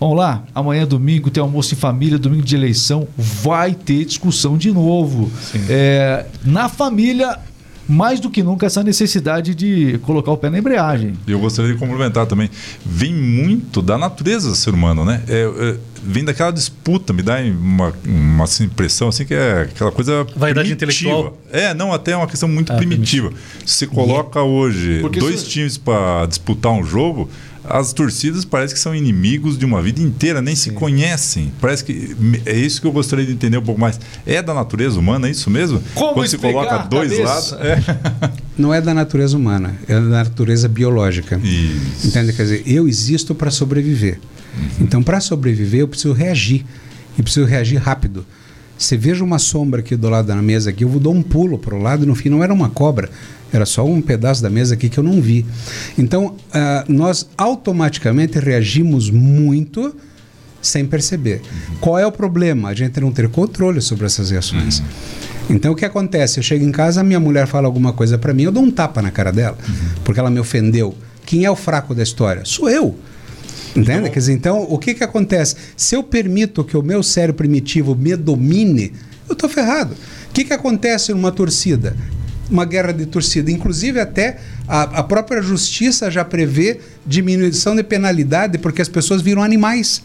Vamos lá, amanhã é domingo, tem almoço em família, domingo de eleição, vai ter discussão de novo. É, na família, mais do que nunca, essa necessidade de colocar o pé na embreagem. E eu gostaria de complementar também. Vem muito da natureza do ser humano, né? É, é, vem daquela disputa, me dá uma, uma assim, impressão assim que é aquela coisa Vaidade intelectual. É, não, até é uma questão muito Ah, primitiva. Se você coloca hoje Porque dois isso- times para disputar um jogo, as torcidas parece que são inimigos de uma vida inteira, nem se conhecem. Parece que é isso que eu gostaria de entender um pouco mais. É da natureza humana, é isso mesmo? Como Quando se coloca dois cabeça? lados, é. Não é da natureza humana, é da natureza biológica. Isso. Entende? Quer dizer, eu existo para sobreviver. Então, para sobreviver, eu preciso reagir. E preciso reagir rápido. Você veja uma sombra aqui do lado da mesa aqui, eu vou dar um pulo para o lado e no fim não era uma cobra, era só um pedaço da mesa aqui que eu não vi. Então, ah, nós automaticamente reagimos muito sem perceber. Qual é o problema? A gente não ter controle sobre essas reações. Então o que acontece? Eu chego em casa, minha mulher fala alguma coisa para mim, eu dou um tapa na cara dela, porque ela me ofendeu. Quem é o fraco da história? Sou eu. Entende? Quer dizer, então, o que, que acontece? Se eu permito que o meu cérebro primitivo me domine, eu estou ferrado. O que, que acontece numa torcida? Uma guerra de torcida. Inclusive, até a, a própria justiça já prevê diminuição de penalidade porque as pessoas viram animais.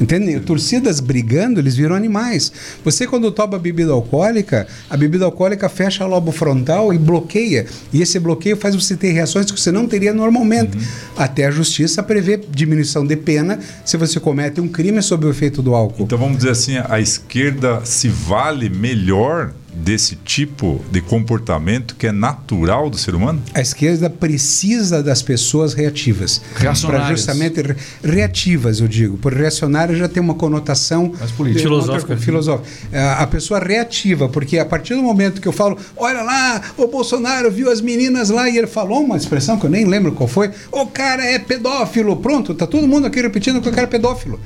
Entende? Torcidas brigando, eles viram animais. Você, quando toma bebida alcoólica, a bebida alcoólica fecha o lobo frontal e bloqueia. E esse bloqueio faz você ter reações que você não teria normalmente. Até a justiça prevê diminuição de pena se você comete um crime sob o efeito do álcool. Então vamos dizer assim, a esquerda se vale melhor desse tipo de comportamento que é natural do ser humano? A esquerda precisa das pessoas reativas. Reacionárias. Pra justamente re- reativas, eu digo. Por reacionária já tem uma conotação Mais política. Filosófica. filosófica. É, A pessoa reativa, porque a partir do momento que eu falo, olha lá, o Bolsonaro viu as meninas lá e ele falou uma expressão que eu nem lembro qual foi, o cara é pedófilo. Pronto, tá todo mundo aqui repetindo que o cara é pedófilo.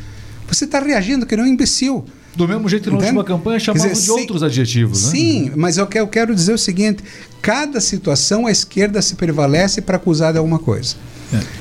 Você está reagindo que nem um imbecil. Do mesmo jeito que na Entende? última campanha chamavam dizer, de sim- outros adjetivos, né? Sim, mas eu quero, eu quero dizer o seguinte: cada situação a esquerda se prevalece para acusar de alguma coisa.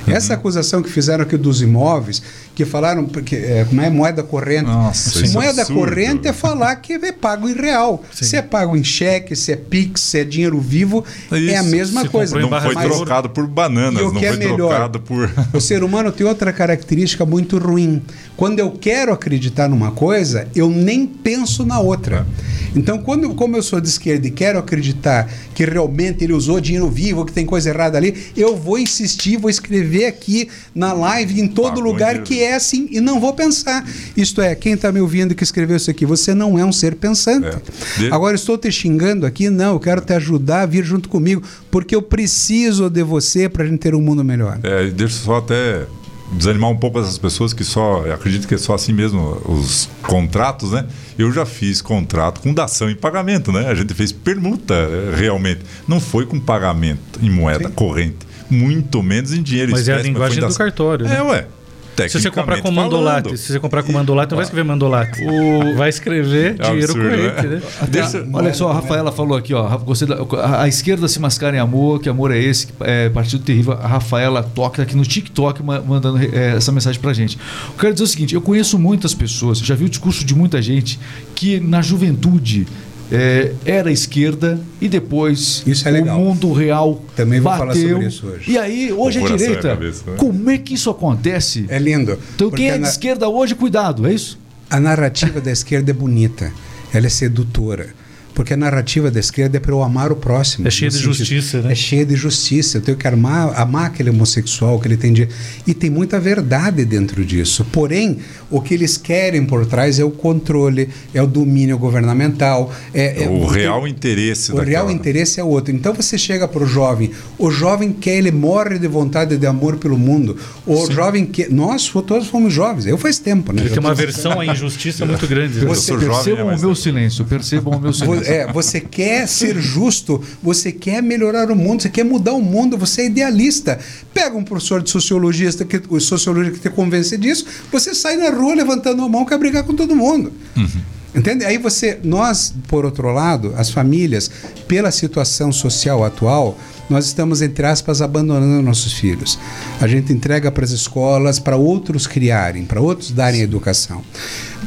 Essa acusação que fizeram aqui dos imóveis, que falaram porque é, como é moeda corrente. Nossa, isso é moeda absurdo. corrente é falar que é pago em real. Se é pago em cheque, se é Pix, se é dinheiro vivo, é a Isso, mesma se coisa. Não foi Mas- trocado por bananas, o não é foi melhor? trocado por. O ser humano tem outra característica muito ruim. Quando eu quero acreditar numa coisa, eu nem penso na outra. Então, quando, como eu sou de esquerda e quero acreditar que realmente ele usou dinheiro vivo, que tem coisa errada ali, eu vou insistir, vou escrever aqui na live, em todo Pagou lugar, que é assim, e não vou pensar. Isto é, quem está me ouvindo que escreveu isso aqui, você não é um ser pensante. É. De- Agora, estou te xingando aqui? Não, eu quero te ajudar a vir junto comigo, porque eu preciso de você para a gente ter um mundo melhor. É, deixa eu só até desanimar um pouco essas pessoas que só acredito que é só assim mesmo os contratos, né? Eu já fiz contrato com dação em pagamento, né? A gente fez permuta eh, realmente. Não foi com pagamento em moeda corrente, muito menos em dinheiro Mas é a espécie, linguagem do dação. cartório, né? É, ué. Se você comprar com Tecnicamente mandolate, se você comprar com mandolate, não vai escrever mandolate. Vai escrever É dinheiro absurdo, corrente, né? né? Até- olha só, a Rafaela falou aqui, ó. Da, a, a esquerda se mascara em amor, que amor é esse? É, Partido Terrível. A Rafaela toca aqui no TikTok ma- mandando é, essa mensagem pra gente. Eu quero dizer o seguinte: eu conheço muitas pessoas, já vi o discurso de muita gente que na juventude. É, era esquerda e depois Isso é legal. o mundo real Também vou bateu. falar sobre isso hoje. E aí, hoje é direita. cabeça, né? Como é que isso acontece? É lindo. Então, quem é a de na- esquerda hoje, cuidado, é isso? A narrativa da esquerda é bonita, ela é sedutora. Porque a narrativa da esquerda é para eu amar o próximo. É cheia de sentido- justiça, né? É cheia de justiça. Eu tenho que amar, amar aquele homossexual que ele tem de... E tem muita verdade dentro disso. Porém, o que eles querem por trás é o controle, é o domínio governamental. É, é- o real interesse o real daquela- interesse é outro. Então você chega para o jovem, o jovem quer, ele morre de vontade de amor pelo mundo. O jovem que nós todos fomos jovens. Eu faz tempo, né? Ele tem uma versão à injustiça muito grande. né? Eu sou jovem, percebam né, mas- o meu silêncio, percebam o meu silêncio. É, você quer ser justo, você quer melhorar o mundo, você quer mudar o mundo, você é idealista. Pega um professor de sociologista que, o sociologia que te convence disso, você sai na rua levantando a mão quer brigar com todo mundo. Entende? Aí você, nós, por outro lado, as famílias, pela situação social atual, nós estamos, entre aspas, abandonando nossos filhos. A gente entrega para as escolas para outros criarem, para outros darem educação.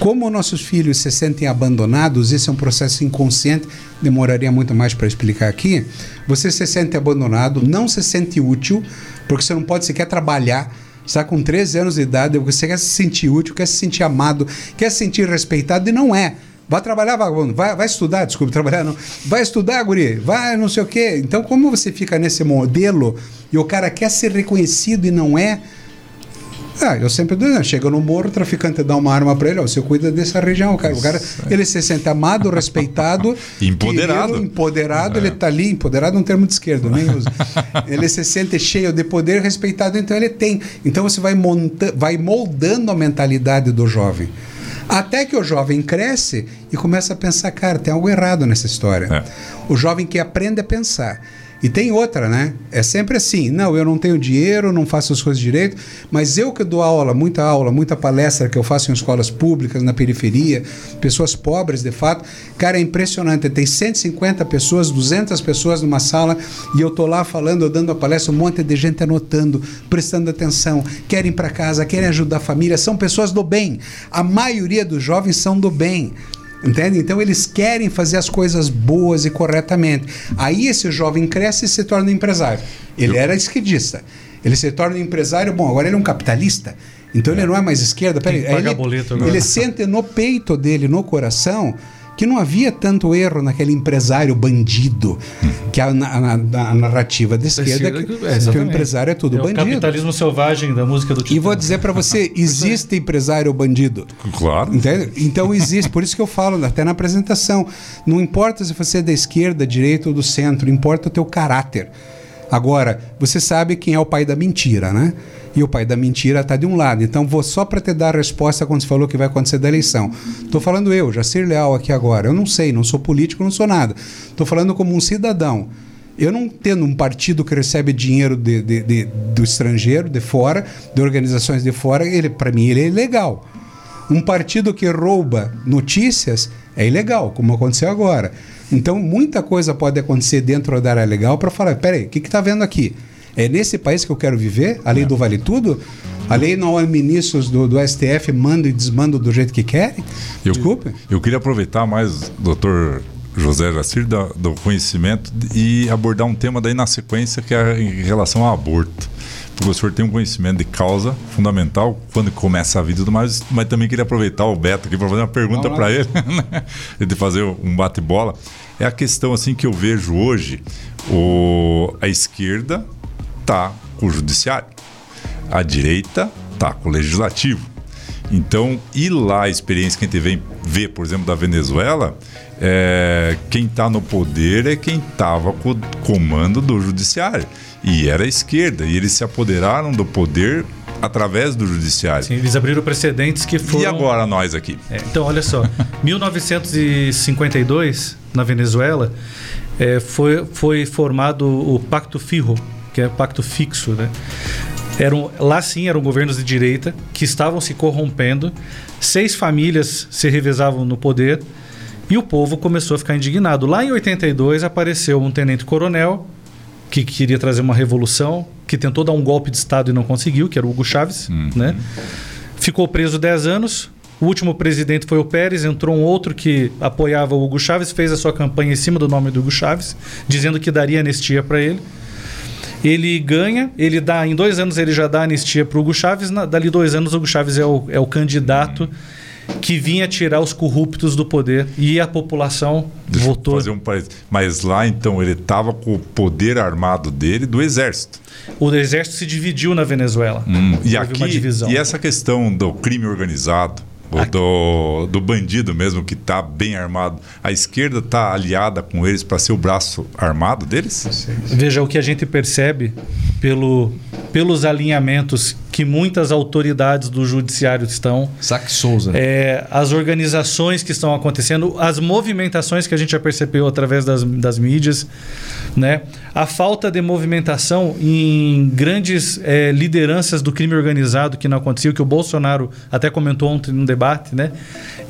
Como nossos filhos se sentem abandonados, isso é um processo inconsciente, demoraria muito mais para explicar aqui. Você se sente abandonado, não se sente útil, porque você não pode sequer trabalhar. Está com 13 anos de idade, você quer se sentir útil, quer se sentir amado, quer se sentir respeitado e não é. Vai trabalhar, vagabundo. Vai, vai estudar, desculpe, trabalhar não. Vai estudar, guri. Vai não sei o quê. Então, como você fica nesse modelo e o cara quer ser reconhecido e não é, ah, eu sempre digo, né, chega no morro, o traficante dá uma arma para ele, ó, você cuida dessa região, cara. O cara, ele se sente amado, respeitado, Empoderado. querido, empoderado, ele tá ali, empoderado é um termo de esquerda, nem uso. ele se sente cheio de poder, respeitado, então ele tem. Então você vai monta, vai moldando a mentalidade do jovem. Até que o jovem cresce e começa a pensar, cara, tem algo errado nessa história. É. O jovem que aprende a pensar. E tem outra, né? É sempre assim: não, eu não tenho dinheiro, não faço as coisas direito, mas eu que dou aula, muita aula, muita palestra que eu faço em escolas públicas, na periferia, pessoas pobres de fato, cara, é impressionante. Tem 150 pessoas, 200 pessoas numa sala e eu tô lá falando, dando a palestra, um monte de gente anotando, prestando atenção, querem para casa, querem ajudar a família, são pessoas do bem. A maioria dos jovens são do bem. Entende? Então eles querem fazer as coisas boas e corretamente. Aí esse jovem cresce e se torna empresário. Ele era esquerdista. Ele se torna empresário, bom, agora ele é um capitalista. Então ele não é mais esquerda. Peraí, ele, ele sente no peito dele, no coração, que não havia tanto erro naquele empresário bandido, que a, a- a- a narrativa da esquerda, esquerda que, que- é, que o empresário é tudo É o bandido. capitalismo selvagem da música do E Titã. vou dizer para você, existe empresário bandido. Claro. Entende? Então existe, por isso que eu falo até na apresentação, não importa se você é da esquerda, direita ou do centro, importa o teu caráter. Agora, você sabe quem é o pai da mentira, né? E o pai da mentira está de um lado. Então, vou só para te dar a resposta quando você falou que vai acontecer da eleição. Estou falando eu, Jacir Leal aqui agora. Eu não sei, não sou político, não sou nada. Estou falando como um cidadão. Eu não tendo um partido que recebe dinheiro de, de- de- do estrangeiro, de fora, de organizações de fora, ele para mim ele é ilegal. Um partido que rouba notícias é ilegal, como aconteceu agora. Então, muita coisa pode acontecer dentro da área legal para falar: peraí, o que está vendo aqui? É nesse país que eu quero viver? A lei do vale tudo? A lei não é ministros do, do STF mandam e desmandam do jeito que querem? Eu, Desculpe. Eu queria aproveitar mais, doutor José Jacir, da- do conhecimento e abordar um tema daí na sequência que é em relação ao aborto. Porque o senhor tem um conhecimento de causa fundamental quando começa a vida e tudo mais, mas também queria aproveitar o Beto aqui para fazer uma pergunta para ele, né? E de fazer um bate-bola. É a questão assim que eu vejo hoje, o, a esquerda tá com o judiciário, a direita tá com o legislativo. Então, e lá a experiência que a gente vem ver, por exemplo, da Venezuela, é, quem está no poder é quem estava com o comando do judiciário. E era a esquerda. E eles se apoderaram do poder através do judiciário. Sim, eles abriram precedentes que foram. E agora nós aqui? É, então, olha só. 1952, na Venezuela, é, foi, foi formado o Pacto Fijo, que é Pacto Fixo, né? Eram, lá sim eram governos de direita que estavam se corrompendo, seis famílias se revezavam no poder e o povo começou a ficar indignado. Lá em 82 apareceu um tenente-coronel que queria trazer uma revolução, que tentou dar um golpe de Estado e não conseguiu, que era o Hugo Chávez, né? Ficou preso 10 anos. O último presidente foi o Pérez, entrou um outro que apoiava o Hugo Chávez, fez a sua campanha em cima do nome do Hugo Chávez, dizendo que daria anistia para ele. Ele ganha, ele dá, em dois anos ele já dá anistia para o Hugo Chávez, na, dali dois anos o Hugo Chávez é o, é o candidato que vinha tirar os corruptos do poder e a população Deixa votou. fazer um. Mas lá, então, ele estava com o poder armado dele do exército. O exército se dividiu na Venezuela. Hum, E Houve aqui, uma divisão. e essa questão do crime organizado, ou do, do bandido mesmo que está bem armado, a esquerda está aliada com eles para ser o braço armado deles? Veja o que a gente percebe pelo, pelos alinhamentos que muitas autoridades do judiciário estão, Saque Souza. é, as organizações que estão acontecendo, as movimentações que a gente já percebeu através das, das mídias, né? a falta de movimentação em grandes é, lideranças do crime organizado que não aconteceu, que o Bolsonaro até comentou ontem num debate, né?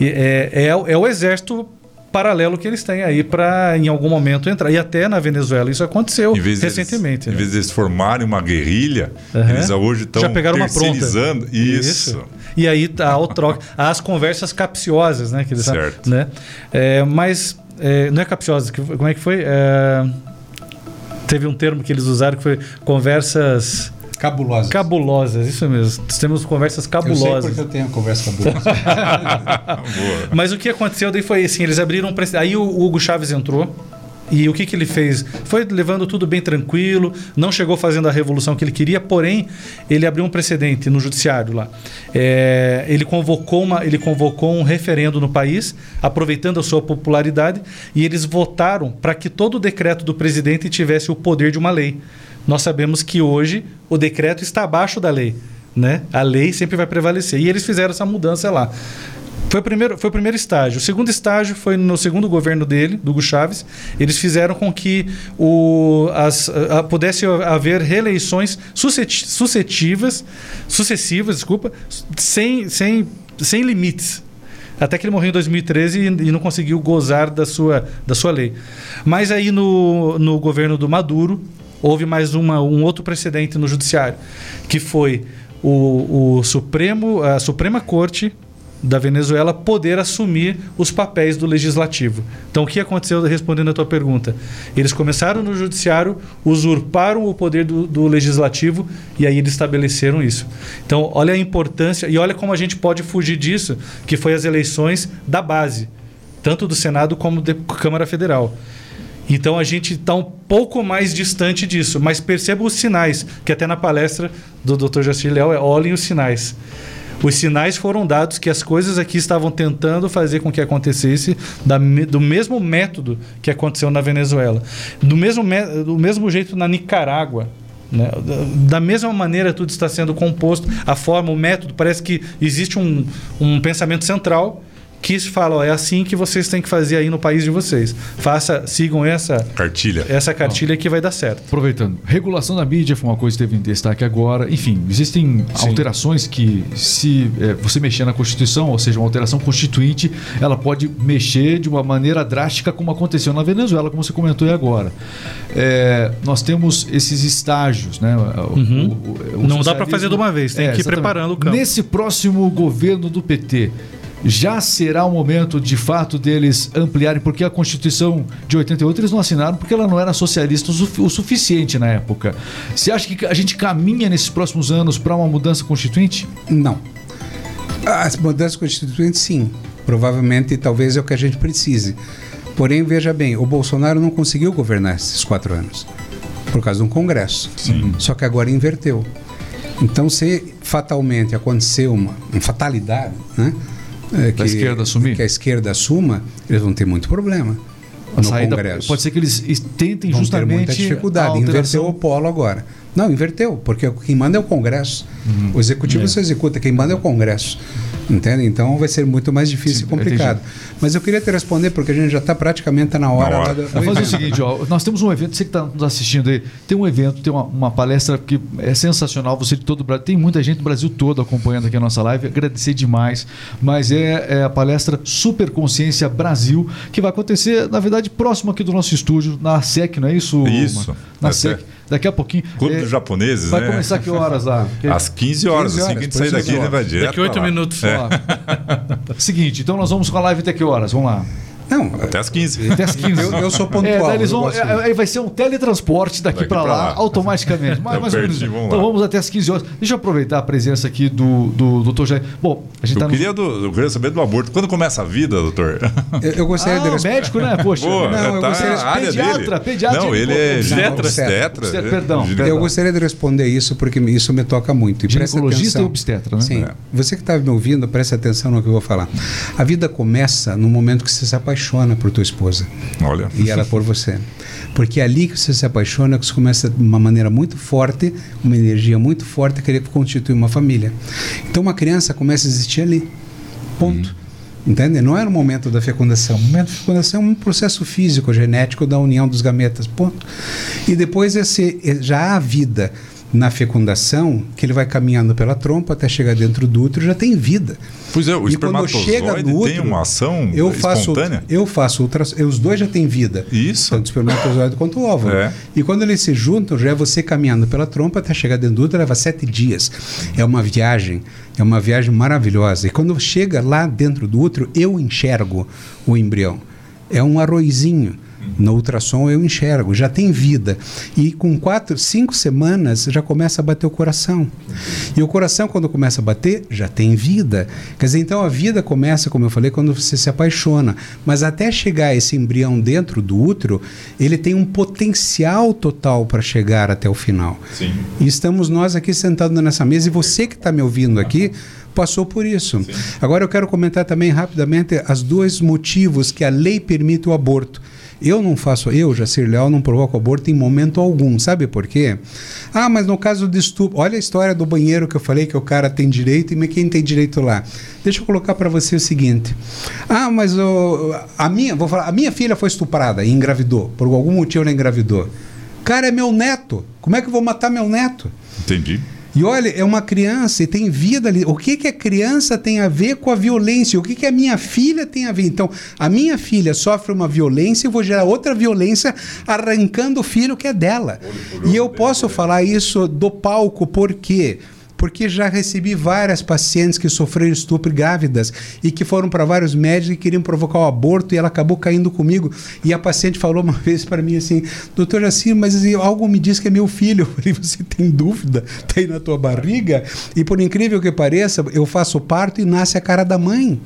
E, é, é, o- é o exército paralelo que eles têm aí para em algum momento entrar. E até na Venezuela isso aconteceu Em recentemente. em né? vez deles formarem uma guerrilha, Aham. eles hoje estão pegaram uma pronta. terceirizando. Isso. E aí tá o troca, as conversas capciosas, né? Que eles Certo. né? É, mas é, não é capciosas, que- como é que foi? É, teve um termo que eles usaram que foi conversas Cabulosa. cabulosas, isso mesmo. Temos conversas Eu sei cabulosas. porque eu tenho conversa cabulosa. Mas o que aconteceu daí foi assim, eles abriram. Aí o Hugo Chaves entrou. E o que, que ele fez? Foi levando tudo bem tranquilo, não chegou fazendo a revolução que ele queria, porém, ele abriu um precedente no judiciário lá. É, ele, convocou uma, ele convocou um referendo no país, aproveitando a sua popularidade, e eles votaram para que todo o decreto do presidente tivesse o poder de uma lei. Nós sabemos que hoje o decreto está abaixo da lei. Né? A lei sempre vai prevalecer. E eles fizeram essa mudança lá. Foi o, primeiro, foi o primeiro estágio. O segundo estágio foi no segundo governo dele, do Hugo Chávez. Eles fizeram com que o, as, a- pudesse haver reeleições susceti- suscetivas, sucessivas, desculpa, sem, sem, sem limites. Até que ele morreu em 2013 e, e não conseguiu gozar da sua, da sua lei. Mas aí no, no governo do Maduro, houve mais uma, um outro precedente no judiciário, que foi o, o Supremo, a Suprema Corte da Venezuela poder assumir os papéis do legislativo. Então, o que aconteceu respondendo a tua pergunta? Eles começaram no judiciário, usurparam o poder do, do legislativo e aí eles estabeleceram isso. Então, olha a importância e olha como a gente pode fugir disso, que foi as eleições da base, tanto do Senado como da Câmara Federal. Então a gente está um pouco mais distante disso, mas perceba os sinais, que até na palestra do Dr. Jacir Leal é olhem os sinais. Os sinais foram dados que as coisas aqui estavam tentando fazer com que acontecesse da do mesmo método que aconteceu na Venezuela. Do mesmo, me- do mesmo jeito na Nicarágua. né? Da mesma maneira, tudo está sendo composto, a forma, o método. Parece que existe um, um pensamento central que fala: ó, é assim que vocês têm que fazer aí no país de vocês. Faça, sigam essa, Cartilha. essa cartilha que vai dar certo. Aproveitando, regulação da mídia foi uma coisa que teve em destaque agora. Enfim, existem alterações que, se é, você mexer na Constituição, ou seja, uma alteração constituinte, ela pode mexer de uma maneira drástica, como aconteceu na Venezuela, como você comentou aí agora. É, nós temos esses estágios, né? O- Uhum. o- o- o Não dá pra socialismo- fazer de uma vez, tem que ir exatamente. preparando o campo. Nesse próximo governo do PT, já será o momento de fato deles ampliarem, porque a Constituição de 88 eles não assinaram porque ela não era socialista o, su- o suficiente na época. Você acha que a gente caminha nesses próximos anos para uma mudança constituinte? Não. As mudanças constituintes, sim. Provavelmente, talvez é o que a gente precise. Porém, veja bem, o Bolsonaro não conseguiu governar esses quatro anos por causa de um Congresso. Sim. Só que agora inverteu. Então, se fatalmente aconteceu uma, uma fatalidade, né? É, Da esquerda assumir? Que a esquerda assuma, eles vão ter muito problema A no saída Congresso. pode ser que eles tentem vão ter justamente muita a dificuldade. Inverteu o polo agora. Não, inverteu, porque quem manda é o Congresso. Uhum. O executivo só executa, quem manda é o Congresso. Entende? Então vai ser muito mais difícil Sim, e complicado. entendi. Mas eu queria te responder, porque a gente já está praticamente na hora. Na hora. Vamos fazer o seguinte, ó, nós temos um evento, você que está nos assistindo aí, tem um evento, tem uma, uma palestra que é sensacional, você de todo o Brasil, tem muita gente do Brasil todo acompanhando aqui a nossa live, agradecer demais, mas é, é a palestra Super Consciência Brasil, que vai acontecer, na verdade, próximo aqui do nosso estúdio, na SEC, não é isso? Isso, Marco? Na SEC. Daqui a pouquinho. Clube é, dos japoneses, Vai né? começar que horas lá? Porque- Às 15 horas, 15 assim que a gente sair horas, daqui, depois ele vai direto. Daqui oito pra lá. minutos. É, Seguinte, então nós vamos com a live até que horas? Vamos lá. Não, até às 15. Até as 15. Eu- eu sou pontual, É, eles vão, é, aí vai ser um teletransporte daqui, Daqui para pra lá, lá. automaticamente. Mas, É mais ou menos. pertinho, vamos Então lá. vamos até as 15 horas. Deixa eu aproveitar a presença aqui do, do Dr. Jair. Bom, a gente Eu tá no. queria, do- eu queria saber do aborto. Quando começa a vida, doutor? eu, eu gostaria Ah, de médico, né? Poxa. Pô, Não, eu tá gostaria- a área Pediatra, dele. pediatra, Não, ele- é obstetra. obstetra. Obstetra, perdão. Eu gostaria de responder isso porque isso me toca muito. E Ginecologista e obstetra, né? Sim. É. Você que está me ouvindo, preste atenção no que eu vou falar. A vida começa no momento que você se apaixona por tua esposa Olha. e ela por você. Porque é ali que você se apaixona, que você começa de uma maneira muito forte, uma energia muito forte, a querer constituir uma família. Então uma criança começa a existir ali. Ponto. Entende? Não é no momento da fecundação. O momento da fecundação é um processo físico, genético da união dos gametas. Ponto. E depois esse, já há vida na fecundação, que ele vai caminhando pela trompa até chegar dentro do útero, já tem vida. Pois é, o E quando chega no tem útero, uma ação eu faço, espontânea? eu faço ultra, os dois já têm vida. Isso. Tanto o espermatozoide quanto o óvulo. É. E quando eles se juntam, já é você caminhando pela trompa até chegar dentro do útero, leva sete dias. É uma viagem, é uma viagem maravilhosa. E quando chega lá dentro do útero, eu enxergo o embrião. É um arrozinho. No ultrassom eu enxergo, já tem vida. E com quatro, cinco semanas já começa a bater o coração. E o coração, quando começa a bater, já tem vida. Quer dizer, então a vida começa, como eu falei, quando você se apaixona. Mas até chegar esse embrião dentro do útero, ele tem um potencial total para chegar até o final. Sim. E estamos nós aqui sentados nessa mesa, e você que está me ouvindo aqui passou por isso. Agora eu quero comentar também rapidamente os dois motivos que a lei permite o aborto. Eu não faço, eu, Jacir Leal, não provoco aborto em momento algum. Sabe por quê? Ah, mas no caso de estupro, olha a história do banheiro que eu falei que o cara tem direito e quem tem direito lá. Deixa eu colocar para você o seguinte. Ah, mas a minha, vou falar, a minha filha foi estuprada e engravidou. Por algum motivo ela engravidou. Cara, é meu neto. Como é que eu vou matar meu neto? Entendi. E olha, é uma criança e tem vida ali. O que, que a criança tem a ver com a violência? O que, que a minha filha tem a ver? Então, a minha filha sofre uma violência e vou gerar outra violência arrancando o filho que é dela. E eu posso falar isso do palco porque porque já recebi várias pacientes que sofreram estupro grávidas e que foram para vários médicos e queriam provocar o aborto e ela acabou caindo comigo. E a paciente falou uma vez para mim assim: Doutor Jacir, mas algo me diz que é meu filho. Eu falei: Você tem dúvida? Tem na tua barriga? E por incrível que pareça, eu faço parto e nasce a cara da mãe.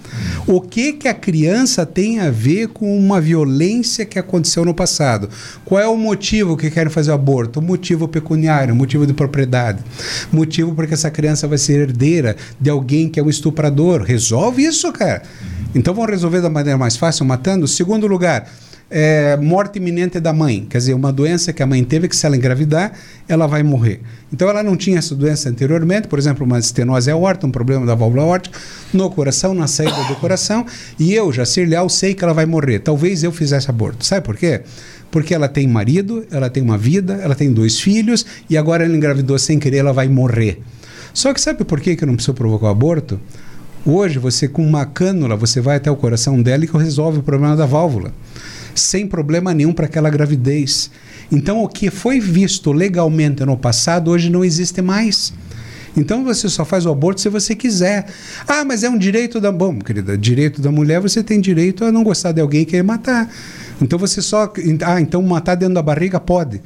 O que, que a criança tem a ver com uma violência que aconteceu no passado? Qual é o motivo que querem fazer o aborto? Motivo pecuniário, motivo de propriedade. Motivo porque essa criança vai ser herdeira de alguém que é um estuprador. Resolve isso, cara. Então vão resolver da maneira mais fácil, matando. Segundo lugar, é, morte iminente da mãe. Quer dizer, uma doença que a mãe teve que se ela engravidar, ela vai morrer. Então ela não tinha essa doença anteriormente, por exemplo, uma estenose aorta, um problema da válvula aórtica, no coração, na saída do coração, e eu, Jacir Leal, sei que ela vai morrer. Talvez eu fizesse aborto. Sabe por quê? Porque ela tem marido, ela tem uma vida, ela tem dois filhos, e agora ela engravidou sem querer, ela vai morrer. Só que sabe por que que não precisa provocar o aborto? Hoje, você com uma cânula, você vai até o coração dela e resolve o problema da válvula. Sem problema nenhum para aquela gravidez. Então, o que foi visto legalmente no passado, hoje não existe mais. Então você só faz o aborto se você quiser. Ah, mas é um direito da. Bom, querida, direito da mulher, você tem direito a não gostar de alguém e querer matar. Então você só. Ah, então matar dentro da barriga pode.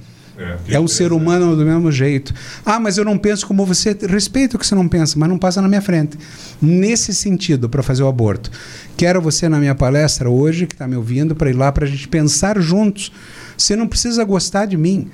É um ser humano do mesmo jeito. Ah, mas eu não penso como você. Respeito o que você não pensa, mas não passa na minha frente. Nesse sentido, para fazer o aborto. Quero você na minha palestra hoje, que está me ouvindo, para ir lá para a gente pensar juntos. Você não precisa gostar de mim.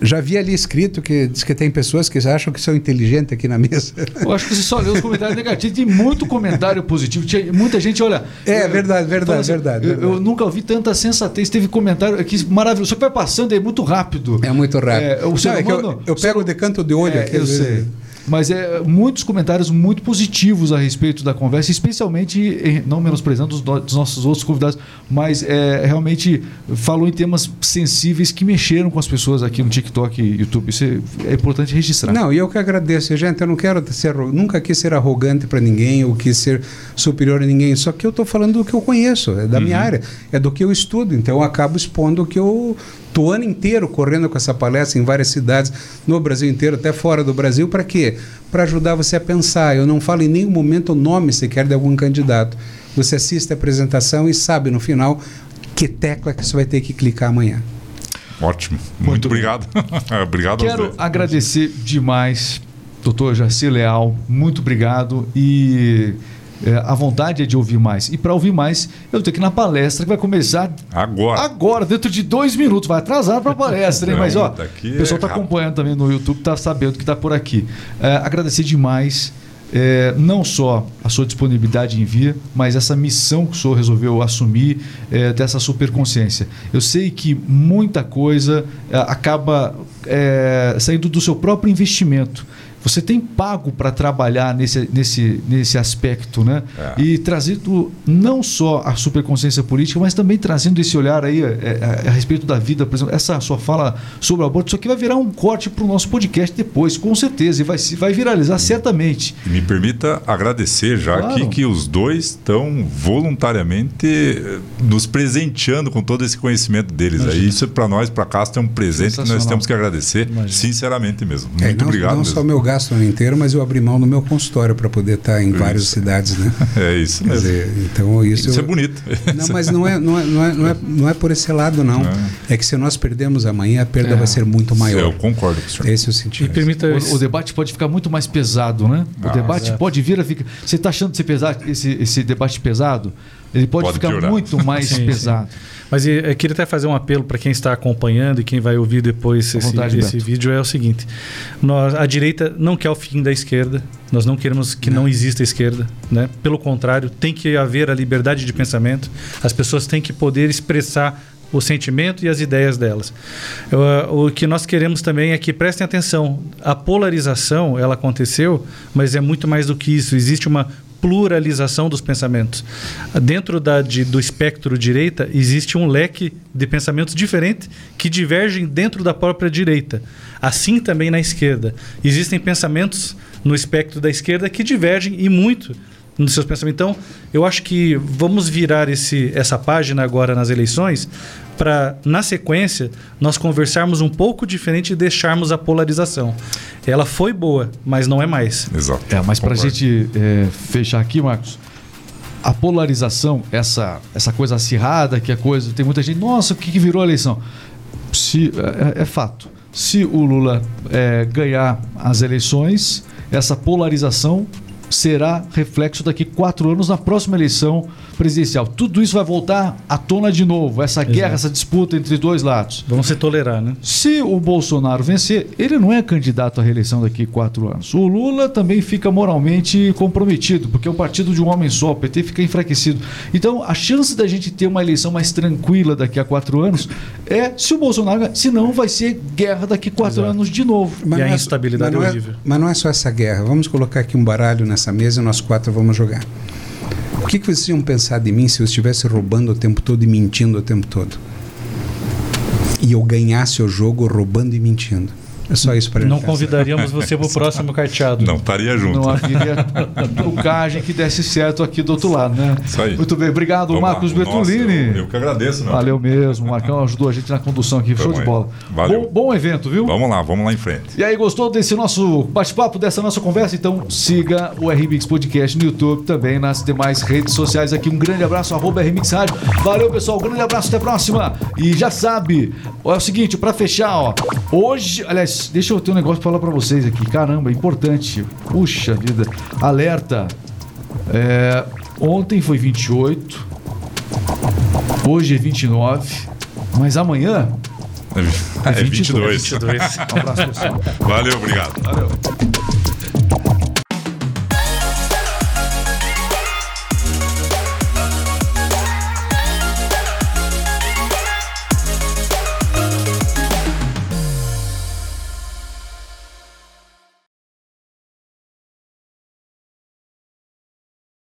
Já vi ali escrito que diz que tem pessoas que acham que são inteligentes aqui na mesa. Eu acho que você só leu os comentários negativos. Tem muito comentário positivo. Tinha muita gente, olha. É, eu- verdade, verdade, assim, verdade, Eu, verdade. eu nunca ouvi tanta sensatez. Teve comentário aqui maravilhoso. Só que vai passando aí muito rápido. É muito rápido. É, o Não, é que eu, humano- eu pego de canto de olho É, aqui. eu sei. Mas é muitos comentários muito positivos a respeito da conversa, especialmente, em- não menosprezando os, do- dos nossos outros convidados, mas é, realmente falou em temas sensíveis que mexeram com as pessoas aqui no TikTok e YouTube. Isso é, é importante registrar. Não, e eu que agradeço. Gente, eu não quero ser, nunca quis ser arrogante para ninguém ou quis ser superior a ninguém. Só que eu estou falando do que eu conheço, é da minha área, é do que eu estudo. Então eu acabo expondo o que eu tô o ano inteiro correndo com essa palestra em várias cidades no Brasil inteiro, até fora do Brasil, para quê? Para ajudar você a pensar. Eu não falo em nenhum momento o nome sequer de algum candidato. Você assiste a apresentação e sabe no final que tecla que você vai ter que clicar amanhã. Ótimo. Muito Muito, obrigado. obrigado aos Quero agradecer demais, doutor Jaci Leal, muito obrigado e é, a vontade é de ouvir mais. E para ouvir mais, eu tenho que ir na palestra que vai começar Agora. agora, dentro de dois minutos. Vai atrasar para a palestra, hein? Mas ó, o pessoal é está rápido. acompanhando também no YouTube, está sabendo que está por aqui. É, agradecer demais. é, não só a sua disponibilidade em vir, mas essa missão que o senhor resolveu assumir é, dessa superconsciência. Eu sei que muita coisa é, acaba é, saindo do seu próprio investimento. Você tem pago para trabalhar nesse, nesse, nesse aspecto, né? É. E trazendo não só a superconsciência política, mas também trazendo esse olhar aí é, é, a respeito da vida, por exemplo, essa sua fala sobre o aborto, isso aqui vai virar um corte para o nosso podcast depois, com certeza, e vai, se- vai viralizar certamente. E me permita agradecer já Claro. aqui que os dois estão voluntariamente eh, nos presenteando com todo esse conhecimento deles. Aí isso para nós, para Castro, é um presente que nós temos que agradecer, sinceramente mesmo. Muito É, não, obrigado não mesmo. só o meu gasto o ano inteiro, mas eu abri mão do meu consultório para poder estar em várias cidades, né? É isso Quer mesmo. dizer, então isso, Isso eu- é bonito. Não, mas não é, não, é, não, é, não, é, não é por esse lado, não. É que se nós perdemos amanhã, a perda É. vai ser muito maior. Eu concordo com o senhor. Esse é o E sentido. permita. O, o debate pode ficar muito mais pesado, né? O Ah, debate exato. pode vir a ficar. Você está achando ser pesado, esse, esse debate pesado? Ele pode, Pode ficar piorar. muito mais Sim, sim. Mas eu eu queria até fazer um apelo para quem está acompanhando e quem vai ouvir depois esse, vontade, esse vídeo é o seguinte: nós, a direita não quer o fim da esquerda, nós não queremos que não, exista esquerda, né? Pelo contrário, tem que haver a liberdade de pensamento, as pessoas têm que poder expressar o sentimento e as ideias delas. Eu, ah, o que nós queremos também é que prestem atenção, a polarização ela aconteceu, mas é muito mais do que isso. Existe uma pluralização dos pensamentos. Dentro da, de- do espectro direita, existe um leque de pensamentos diferentes que divergem dentro da própria direita. Assim também na esquerda. Existem pensamentos no espectro da esquerda que divergem e muito nos seus pensamentos. Então, eu acho que vamos virar esse, essa página agora nas eleições para, na sequência, nós conversarmos um pouco diferente e deixarmos a polarização. Ela foi boa, mas não é mais. Exato. É, mas para a gente é, fechar aqui, Marcos, a polarização, essa, essa coisa acirrada, que é coisa. Tem muita gente, nossa, o que, que virou a eleição? Se, é, é fato. Se o Lula é, ganhar as eleições, essa polarização será reflexo daqui quatro anos na próxima eleição presidencial. Tudo isso vai voltar à tona de novo, essa guerra, essa disputa entre dois lados. Vamos se tolerar, né? Se o Bolsonaro vencer, ele não é candidato à reeleição daqui a quatro anos. O Lula também fica moralmente comprometido, porque é um partido de um homem só, o PT fica enfraquecido. Então, a chance da gente ter uma eleição mais tranquila daqui a quatro anos é se o Bolsonaro ganhar. Senão, vai ser guerra daqui a quatro Exato. anos de novo. E a não é- instabilidade mas não é horrível. Mas não é só essa guerra. Vamos colocar aqui um baralho nessa mesa e nós quatro vamos jogar. O que, que vocês iam pensar de mim se eu estivesse roubando o tempo todo e mentindo o tempo todo? E eu ganhasse o jogo roubando e mentindo. É só isso para Não convidaríamos você para o próximo carteado. Não, estaria junto. Não haveria trucagem que desse certo aqui do outro lado, né? Isso aí. Muito bem, obrigado, Vamos Marcos lá. Nossa, Bertolini. eu, eu que agradeço, meu. Valeu mesmo, o Marcão ajudou a gente na condução aqui, show de aí. bola. Valeu. Bom, bom evento, viu? Vamos lá, vamos lá em frente. E aí, gostou desse nosso bate-papo, dessa nossa conversa? Então siga o RMix Podcast no YouTube, também nas demais redes sociais aqui. Um grande abraço, arroba RMix Rádio. Valeu, pessoal, um grande abraço, até a próxima. E já sabe, é o seguinte, pra fechar, ó, hoje, aliás, deixa eu ter um negócio pra falar pra vocês aqui. Caramba, é importante. Puxa vida, alerta. É, ontem foi 28, hoje é 29, mas amanhã É 22. 22. Um abraço, pessoal. Valeu, obrigado. Valeu.